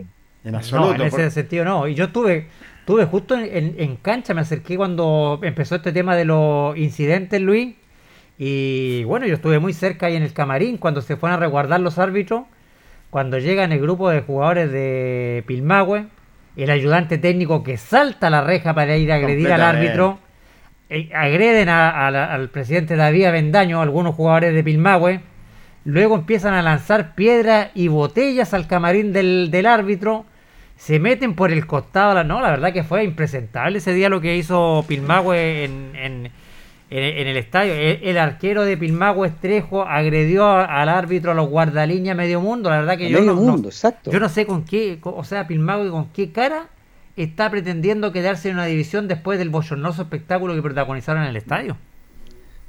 En No, absoluto. en ese por- sentido no. Y yo estuve, estuve justo en, en- en cancha, me acerqué cuando empezó este tema de los incidentes, Luis. Y bueno, yo estuve muy cerca ahí en el camarín cuando se fueron a resguardar los árbitros. Cuando llegan el grupo de jugadores de Pilmahue, el ayudante técnico que salta a la reja para ir a agredir al árbitro, eh, agreden a- a la- al presidente David Avendaño, algunos jugadores de Pilmahue. Luego empiezan a lanzar piedras y botellas al camarín del, del árbitro. Se meten por el costado. la- No, la verdad que fue impresentable ese día lo que hizo Pilmahue en, en, en- en el estadio. El, el arquero de Pilmahue Estrejo agredió a- al árbitro, a los guardalíneas medio mundo. La verdad que yo medio no, exacto. yo no sé con qué, o sea, Pilmahue con qué cara está pretendiendo quedarse en una división después del bochornoso espectáculo que protagonizaron en el estadio.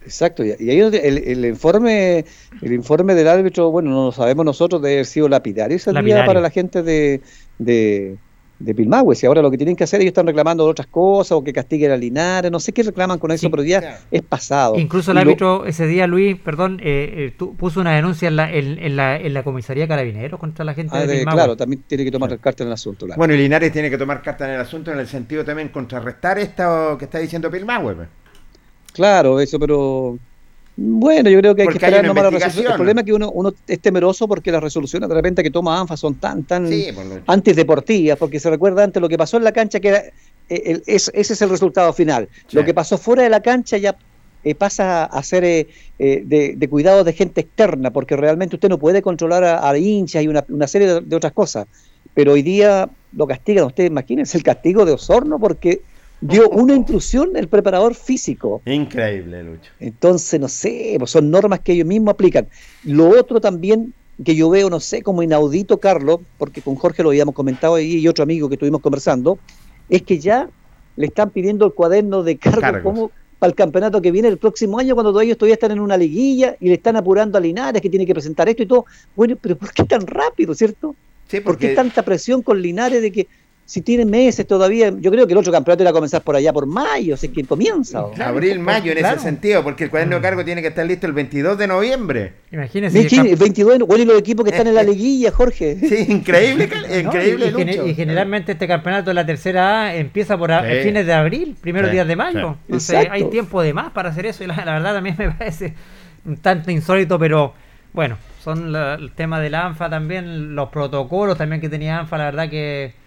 Exacto, y ahí el, el- informe el informe del árbitro, bueno, no lo sabemos nosotros, debe haber sido lapidario ese día para la gente de, de, de Pilmahue. Si ahora lo que tienen que hacer, ellos están reclamando otras cosas, o que castiguen a Linares, no sé qué reclaman con eso, pero ya es pasado. Incluso el Y lo- árbitro ese día, Luis, perdón, eh, eh, tu- puso una denuncia en la, en, en la, en la comisaría Carabineros contra la gente Ah, de de- Pilmahue. claro, también tiene que tomar carta en el asunto. Claro. Bueno, y Linares tiene que tomar carta en el asunto en el sentido también contrarrestar esto que está diciendo Pilmahue. pues. Claro, eso, pero bueno, yo creo que hay Porque que esperar nomás la resolución. El problema es que uno, uno es temeroso porque las resoluciones de repente que toma ANFA son tan, tan Sí, por lo- antideportivas, porque se recuerda antes lo que pasó en la cancha, que era, eh, el- es- ese es el resultado final. Sí. Lo que pasó fuera de la cancha ya eh, pasa a ser eh, eh, de, de cuidado de gente externa, porque realmente usted no puede controlar a, a hinchas y una, una serie de, de otras cosas. Pero hoy día lo castigan, ustedes imagínense el castigo de Osorno porque dio una intrusión el preparador físico. Increíble, Lucho. Entonces, no sé, pues son normas que ellos mismos aplican. Lo otro también que yo veo, no sé, como inaudito, Carlos, porque con Jorge lo habíamos comentado ahí y otro amigo que estuvimos conversando, es que ya le están pidiendo el cuaderno de cargos, Cargos. como para el campeonato que viene el próximo año, cuando todos ellos todavía están en una liguilla y le están apurando a Linares que tiene que presentar esto y todo. Bueno, pero ¿por qué tan rápido, cierto? Sí, ¿Por qué porque- tanta presión con Linares de que si tienen meses todavía? Yo creo que el otro campeonato irá a comenzar por allá por mayo, si es que comienza. ¿o? Abril, mayo, en Claro. ese sentido, porque el cuaderno de cargo tiene que estar listo el 22 de noviembre. Imagínense. Imagínate, 22, de- bueno, y los equipos que están en la liguilla, Jorge. Sí, increíble, increíble, y, Lucho. generalmente este campeonato de la tercera A empieza por a- Sí. fines de abril, primeros Sí, días de mayo. sí. Entonces Exacto. hay tiempo de más para hacer eso y la, la verdad también me parece un tanto insólito, pero bueno, son la- el tema del ANFA también, los protocolos también que tenía ANFA, la verdad que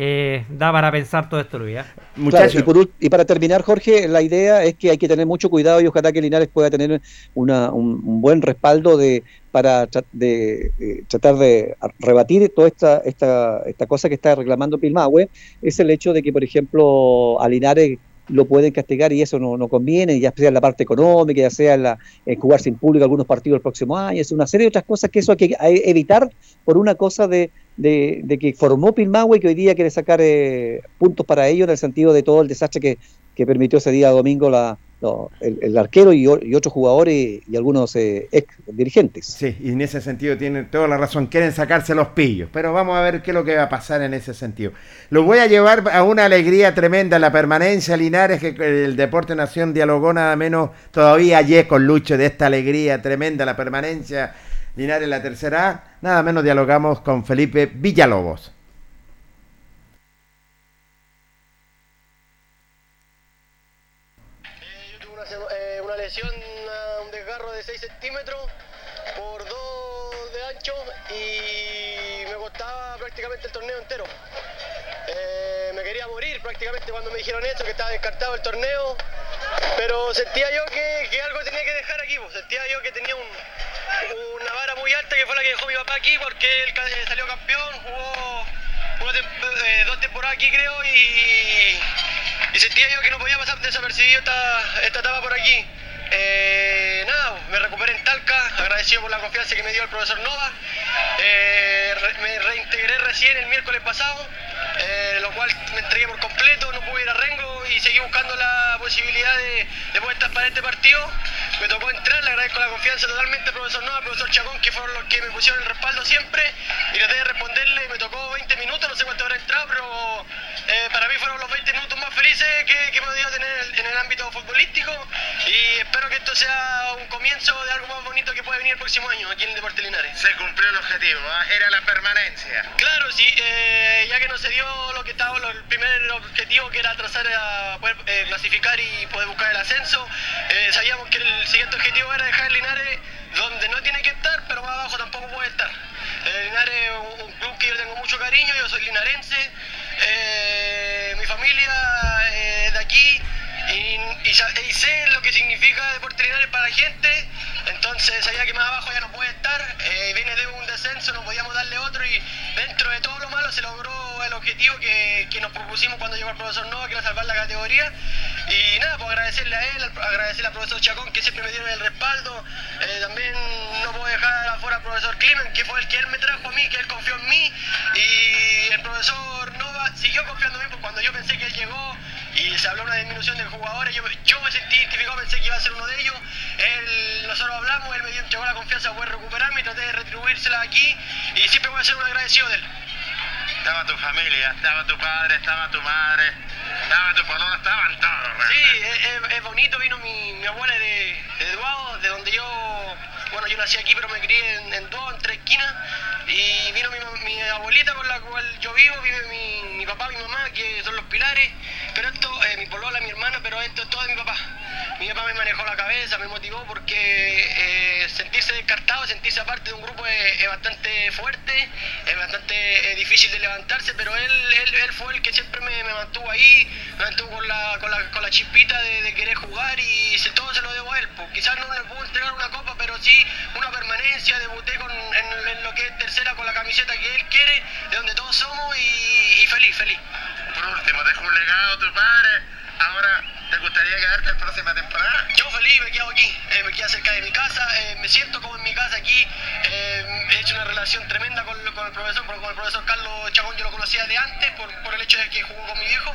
eh, da para pensar todo esto, Luis. ¿eh? Muchachos, Claro, y, por ul- y para terminar, Jorge, la idea es que hay que tener mucho cuidado y ojalá que Linares pueda tener una- un, un buen respaldo de para tra- de, de tratar de rebatir toda esta, esta, esta cosa que está reclamando Pilmahue, es el hecho de que, por ejemplo, a Linares lo pueden castigar y eso no, no conviene, ya sea en la parte económica, ya sea en, la, en jugar sin público algunos partidos el próximo año, es una serie de otras cosas que eso hay que evitar por una cosa de, de, de que formó Pilmahue y que hoy día quiere sacar eh, puntos para ello en el sentido de todo el desastre que, que permitió ese día domingo la, lo- el, el arquero y, otros jugadores y algunos eh, ex dirigentes. Sí, y en ese sentido tienen toda la razón, quieren sacarse los pillos, pero vamos a ver qué es lo que va a pasar en ese sentido. Los voy a llevar a una alegría tremenda, la permanencia Linares, que el Deporte Nación dialogó nada menos todavía ayer con Lucho de esta alegría tremenda, la permanencia Linares en la tercera A, nada menos dialogamos con Felipe Villalobos. Cuando me dijeron eso, que estaba descartado el torneo, pero sentía yo que, que algo tenía que dejar aquí, pues. sentía yo que tenía un- una vara muy alta que fue la que dejó mi papá aquí porque él eh, salió campeón, jugó, eh, dos temporadas aquí creo y, sentía yo que no podía pasar desapercibido esta, esta etapa por aquí. Eh, nada, me recuperé en Talca, agradecido por la confianza que me dio el profesor Nova. Me reintegré recién el miércoles pasado, eh, lo cual me entregué por completo, no pude ir a Rengo y seguí buscando la posibilidad de, de poder estar para este partido. Me tocó entrar, le agradezco la confianza totalmente al profesor Nova, al profesor Chacón, que fueron los que me pusieron el respaldo siempre. Y traté de responderle, me tocó 20 minutos, no sé cuánto habrá entrado, pero eh, para mí fueron los 20 minutos más felices que, que he podido tener en el ámbito futbolístico. Y espero que esto sea un comienzo de algo más bonito que puede venir el próximo año aquí en el Deporte Linares. Se cumplió el objetivo, ¿ah? era la permanencia. Claro, sí, eh, ya que no se dio lo que estaba, lo- el primer objetivo que era trazar a poder eh, clasificar y poder buscar el ascenso, eh, sabíamos que el siguiente objetivo era dejar el Linares donde no tiene que estar, pero más abajo tampoco puede estar. El Linares es un, un club que yo tengo mucho cariño, yo soy linarense, eh, mi familia eh, de aquí y, sé lo que significa Deporte Linares para la gente, entonces sabía que más abajo ya no puede estar, eh, viene de un descenso, no podíamos darle otro y dentro de todo lo malo se logró el objetivo que, que nos propusimos cuando llegó el profesor Nova, que era salvar la categoría. Y nada, pues agradecerle a él, agradecerle al profesor Chacón que siempre me dieron el respaldo. También no puedo dejar afuera al profesor Climen, que fue el que él me trajo a mí, que él confió en mí. Y el profesor Siguió confiando en mí, porque cuando yo pensé que él llegó y se habló una disminución de jugadores, yo, yo me sentí identificado, pensé que iba a ser uno de ellos. Él, nosotros hablamos, él me dio, entregó la confianza de poder recuperarme y traté de retribuírsela aquí. Y siempre voy a ser un agradecido de él. Estaba tu familia, estaba tu padre, estaba tu madre, estaba tu pololo, estaban todos. Sí, es, bonito, vino mi, abuela de, Duao, de donde yo, bueno, yo nací aquí, pero me crié en, en en tres esquinas, y vino mi, abuelita con la cual yo vivo, vive mi, mi papá, mi mamá, que son los pilares, pero esto, eh, mi polola, mi hermana, pero esto es todo de mi papá. Mi papá me manejó la cabeza, me motivó porque eh, sentirse descartado, sentirse aparte de un grupo es, bastante fuerte, es bastante difícil de levantarse, pero él, él, él fue el que siempre me, me mantuvo ahí, me mantuvo con la, con la, con la chispita de, de querer jugar y se- todo se lo debo a él. pues. Quizás no le puedo entregar una copa, pero sí una permanencia, debuté con, en, en lo que es tercera con la camiseta que él quiere, de donde todos somos y, y feliz, feliz. Por último, dejó un legado a tu padre. Ahora, ¿te gustaría quedarte la próxima temporada? Yo feliz, me quedo aquí, eh, me quedo cerca de mi casa, eh, me siento como en mi casa aquí, eh, he hecho una relación tremenda con, con el profesor, con el profesor Carlos Chacón yo lo conocía de antes por, por el hecho de que jugó con mi viejo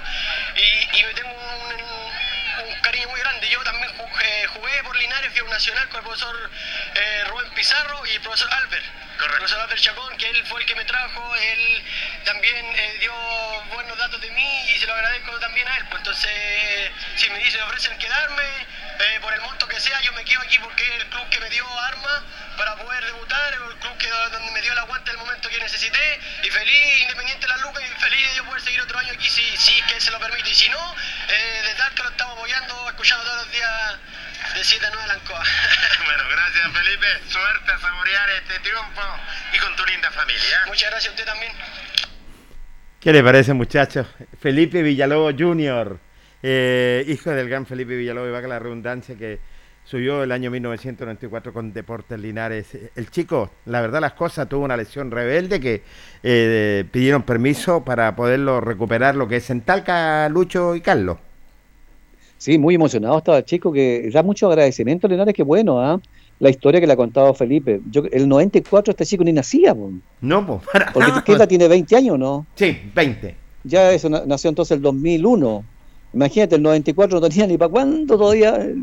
y, y me tengo un, un- cariño muy grande. Yo también jugué, jugué por Linares, fui a un nacional con el profesor eh, Rubén Pizarro y el profesor Albert. El profesor Albert Chacón, que él fue el que me trajo, él también eh, dio buenos datos de mí y se lo agradezco también a él. Pues entonces, si me dicen, ofrecen quedarme, eh, por el monto que sea, yo me quedo aquí porque es el club que me dio armas para poder debutar, el club que donde me dio el aguante el momento que necesité y feliz, independiente de la lucas y feliz de yo poder seguir otro año aquí si, si es que se lo permite y si no, eh, desde Talca lo estamos apoyando, escuchando todos los días de 7 a 9 de la Ancoa. Bueno, gracias Felipe. Suerte a saborear este triunfo y con tu linda familia. Muchas gracias a usted también. ¿Qué le parece, muchachos? Felipe Villalobos Jr., eh, hijo del gran Felipe Villalobos, y va la redundancia, que subió el año 1994 con Deportes Linares. El chico, la verdad las cosas, tuvo una lesión rebelde que eh, pidieron permiso para poderlo recuperar, lo que es en Talca, Lucho y Carlos. Sí, muy emocionado estaba el chico, que da mucho agradecimiento, Linares, que bueno, ¿ah? La historia que le ha contado Felipe. Yo, el 94 este chico ni nacía, po. No, para Porque nada. ¿qué edad tiene 20 años, ¿no? Sí, 20. Ya eso na- nació entonces el 2001. Imagínate, el 94 no tenía ni para cuándo todavía eh,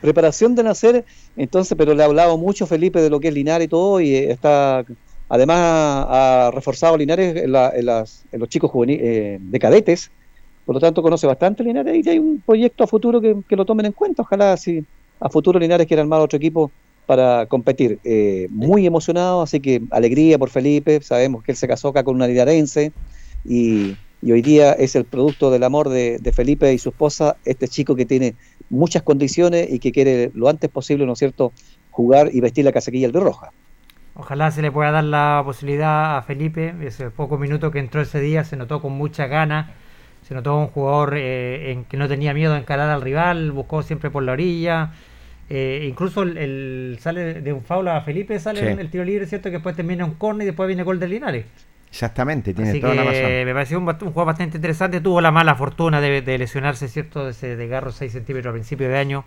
preparación de nacer. Entonces, pero le ha hablado mucho Felipe de lo que es Linares y todo, y eh, está, además ha reforzado Linares en, los chicos juveniles de cadetes. Por lo tanto, conoce bastante Linares y hay un proyecto a futuro que, que lo tomen en cuenta. Ojalá si a futuro Linares quiera armar otro equipo para competir. Eh, muy emocionado, así que alegría por Felipe. Sabemos que él se casó acá con una linarense y, y hoy día es el producto del amor de, de Felipe y su esposa, este chico que tiene muchas condiciones y que quiere lo antes posible, ¿no es cierto?, jugar y vestir la casaquilla albirroja. Ojalá se le pueda dar la posibilidad a Felipe. Ese poco minuto que entró ese día se notó con mucha ganas. Se notó un jugador eh, en que no tenía miedo a encarar al rival, buscó siempre por la orilla. Eh, incluso el, el- sale de un foul a Felipe, sale Sí. el, el tiro libre, ¿cierto? Que después termina un corner y después viene gol de Linares. Exactamente, tiene Así toda la que razón. me pareció un, un juego bastante interesante. Tuvo la mala fortuna de, de lesionarse, ¿cierto? De ese desgarro 6 centímetros a principio de año.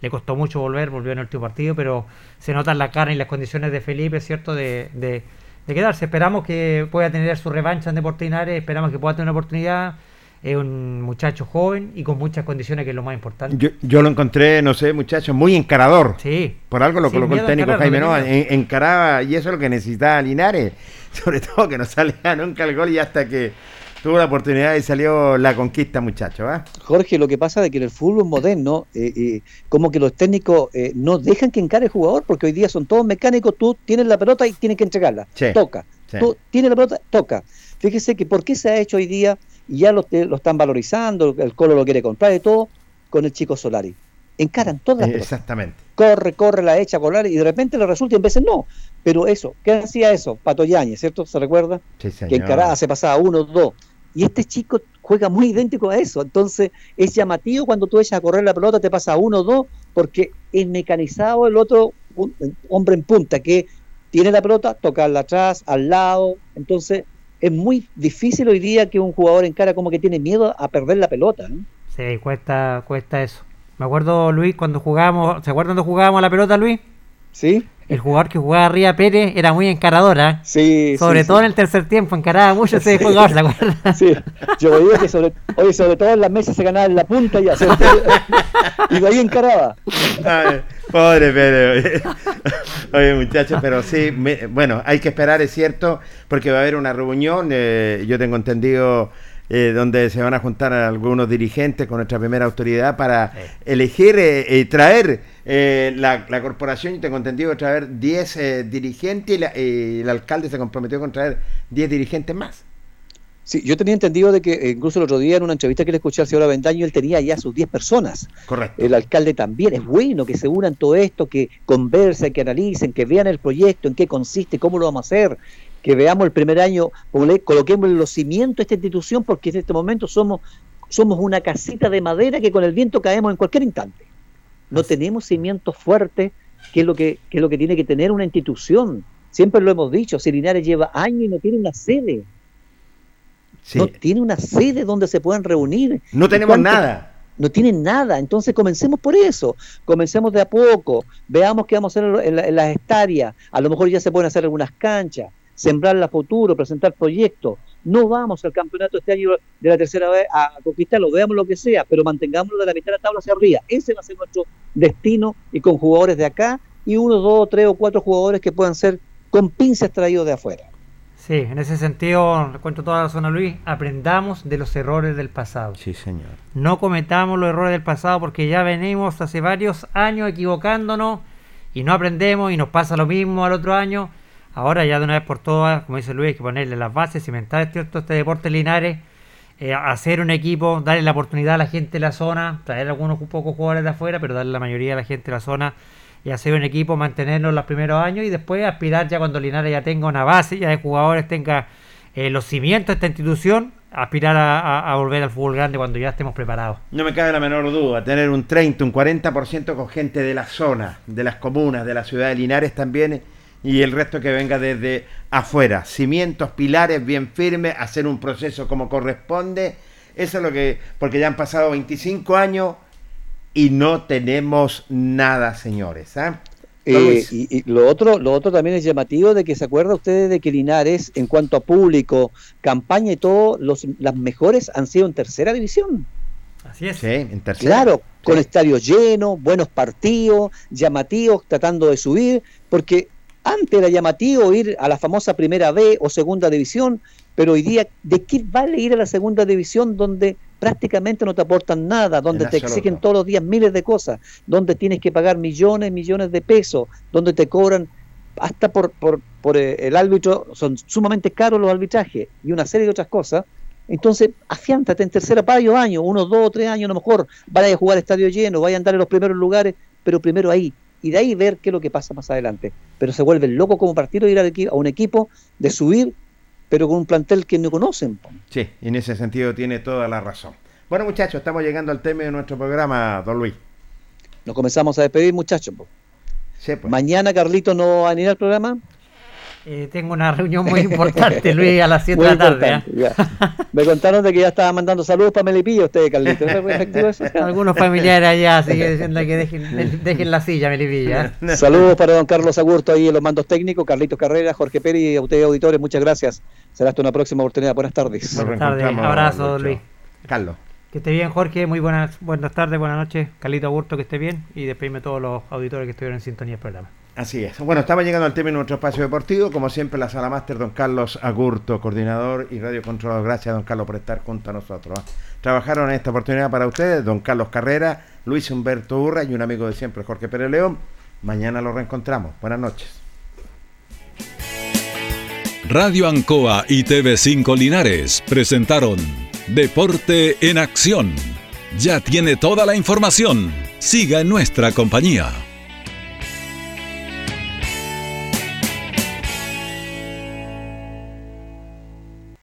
Le costó mucho volver, volvió en el último partido, pero se notan la cara y las condiciones de Felipe, ¿cierto? De, de- de quedarse. Esperamos que pueda tener su revancha en Deportes Linares, esperamos que pueda tener una oportunidad. Es un muchacho joven y con muchas condiciones, que es lo más importante. Yo, yo lo encontré, no sé, muchachos, muy encarador. Sí. Por algo lo colocó el técnico encarar, Jaime no en- Encaraba, y eso es lo que necesitaba Linares. Sobre todo que no salía nunca el gol y hasta que tuvo la oportunidad y salió la conquista, muchachos. ¿ah? Jorge, lo que pasa es que en el fútbol moderno, eh, eh, como que los técnicos eh, no dejan que encare el jugador, porque hoy día son todos mecánicos, tú tienes la pelota y tienes que entregarla. Sí, Toca. sí. Tú tienes la pelota, toca. Fíjese que por qué se ha hecho hoy día, y ya lo, lo están valorizando, el Colo lo quiere comprar y todo, con el chico Solari. Encaran todas las Eh. Exactamente. corre, corre, la echa a colar y de repente le resulta y en veces no. Pero eso, ¿qué hacía eso? Pato Yáñez, ¿cierto? ¿Se recuerda? Sí, señor. Que encaraba, se pasaba uno, dos. Y este chico juega muy idéntico a eso. Entonces es llamativo cuando tú echas a correr la pelota, te pasa uno, dos, porque es mecanizado el otro un- hombre en punta que tiene la pelota, tocarla atrás, al lado. Entonces es muy difícil hoy día que un jugador encara como que tiene miedo a perder la pelota. ¿no? Sí, cuesta, cuesta eso. Me acuerdo, Luis, cuando jugábamos, ¿se acuerdan cuando jugábamos a la pelota, Luis? Sí. El jugador que jugaba arriba Pérez era muy encaradora. Sí, Sobre sí, todo sí. en el tercer tiempo, encaraba mucho ese Sí. jugador, ¿se acuerdan? Sí, yo veía que sobre, oye, sobre todo en las mesas se ganaba en la punta ya, sobre todo- y de ahí encaraba. Ay, pobre Pérez. Oye, muchachos, pero sí, me- bueno, hay que esperar, es cierto, porque va a haber una reunión, eh, yo tengo entendido, eh, donde se van a juntar algunos dirigentes con nuestra primera autoridad para elegir eh, y traer eh, la, la corporación, yo tengo entendido, traer 10 eh, dirigentes y, la- y el alcalde se comprometió con traer 10 dirigentes más. Sí, yo tenía entendido de que eh, incluso el otro día en una entrevista que le escuché al señor Avendaño, él tenía ya sus 10 personas. Correcto. El alcalde también. Es bueno que se unan todo esto, que conversen, que analicen, que vean el proyecto, en qué consiste, cómo lo vamos a hacer, que veamos el primer año, coloquemos los cimientos a esta institución, porque en este momento somos, somos una casita de madera que con el viento caemos en cualquier instante. No tenemos cimientos fuertes, que es lo que, que es lo que tiene que tener una institución. Siempre lo hemos dicho, si Linares lleva años y no tiene una sede. No tiene una sede donde se puedan reunir. No ¿Y tenemos cuánto- nada. No tienen nada. Entonces comencemos por eso. Comencemos de a poco. Veamos qué vamos a hacer en, la- en las hectáreas. A lo mejor ya se pueden hacer algunas canchas. Sembrar la futuro, presentar proyectos. No vamos al campeonato este año de la tercera vez a conquistarlo, veamos lo que sea, pero mantengámoslo de la mitad de la tabla hacia arriba. Ese va a ser nuestro destino y con jugadores de acá y uno, dos, tres o cuatro jugadores que puedan ser con pinzas traídos de afuera. Sí, en ese sentido, le cuento toda la zona Luis, aprendamos de los errores del pasado. Sí, señor. No cometamos los errores del pasado porque ya venimos hace varios años equivocándonos y no aprendemos y nos pasa lo mismo al otro año. Ahora ya de una vez por todas, como dice Luis, hay que ponerle las bases, cimentar ¿cierto? este deporte Linares, eh, hacer un equipo, darle la oportunidad a la gente de la zona, traer algunos pocos jugadores de afuera, pero darle la mayoría a la gente de la zona y hacer un equipo, mantenernos los primeros años y después aspirar ya cuando Linares ya tenga una base, ya de jugadores tenga eh, los cimientos de esta institución, aspirar a, a- a volver al fútbol grande cuando ya estemos preparados. No me cabe la menor duda, tener un 30, un 40% con gente de la zona, de las comunas, de la ciudad de Linares también, y el resto que venga desde afuera. Cimientos, pilares bien firmes, hacer un proceso como corresponde. Eso es lo que, porque ya han pasado 25 años y no tenemos nada, señores. ¿ah? Eh, y lo otro, lo otro también es llamativo de que se acuerda ustedes de que Linares, en cuanto a público, campaña y todo, los, las mejores han sido en tercera división. Así es. Sí, en tercera. Claro, con estadios llenos, buenos partidos, llamativos, tratando de subir, porque antes era llamativo ir a la famosa primera B o segunda división, pero hoy día, ¿de qué vale ir a la segunda división donde prácticamente no te aportan nada, donde te exigen todos los días miles de cosas, donde tienes que pagar millones, millones de pesos, donde te cobran hasta por, por, por eh, el árbitro, son sumamente caros los arbitrajes y una serie de otras cosas. Entonces, afiántate en tercera varios años, unos dos o tres años a lo mejor, vaya a jugar estadio lleno, vaya a andar en los primeros lugares, pero primero ahí. Y de ahí ver qué es lo que pasa más adelante. Pero se vuelven locos como partido ir al a un equipo de subir, pero con un plantel que no conocen. Sí, en ese sentido tiene toda la razón. Bueno, muchachos, estamos llegando al tema de nuestro programa, don Luis. Nos comenzamos a despedir, muchachos. po. pues. Mañana Carlito no va a venir al programa. Eh, tengo una reunión muy importante, Luis, a las 7 de la tarde. ¿eh? Me contaron de que ya estaba mandando saludos para Melipilla usted, Carlito. ¿Es efectivo eso? Algunos familiares allá siguen diciendo que dejen, dejen la silla, Melipilla. ¿eh? Saludos para don Carlos Agurto ahí en los mandos técnicos, Carlitos Carrera, Jorge Pérez y a ustedes auditores, muchas gracias. Será hasta una próxima oportunidad. Buenas tardes. Buenas tardes, abrazo, Luis. Carlos. Que esté bien, Jorge. Muy buenas, buenas tardes, buenas noches. Carlito Aburto, que esté bien. Y despedirme a todos los auditores que estuvieron en sintonía del programa. Así es. Bueno, estamos llegando al término de nuestro espacio deportivo. Como siempre, la sala máster, don Carlos Agurto, coordinador y radio controlador. Gracias, don Carlos, por estar junto a nosotros. ¿eh? Trabajaron en esta oportunidad para ustedes, don Carlos Carrera, Luis Humberto Urra y un amigo de siempre, Jorge Pérez León. Mañana lo reencontramos. Buenas noches. Radio Ancoa y TV5 Linares presentaron Deporte en Acción. Ya tiene toda la información. Siga en nuestra compañía.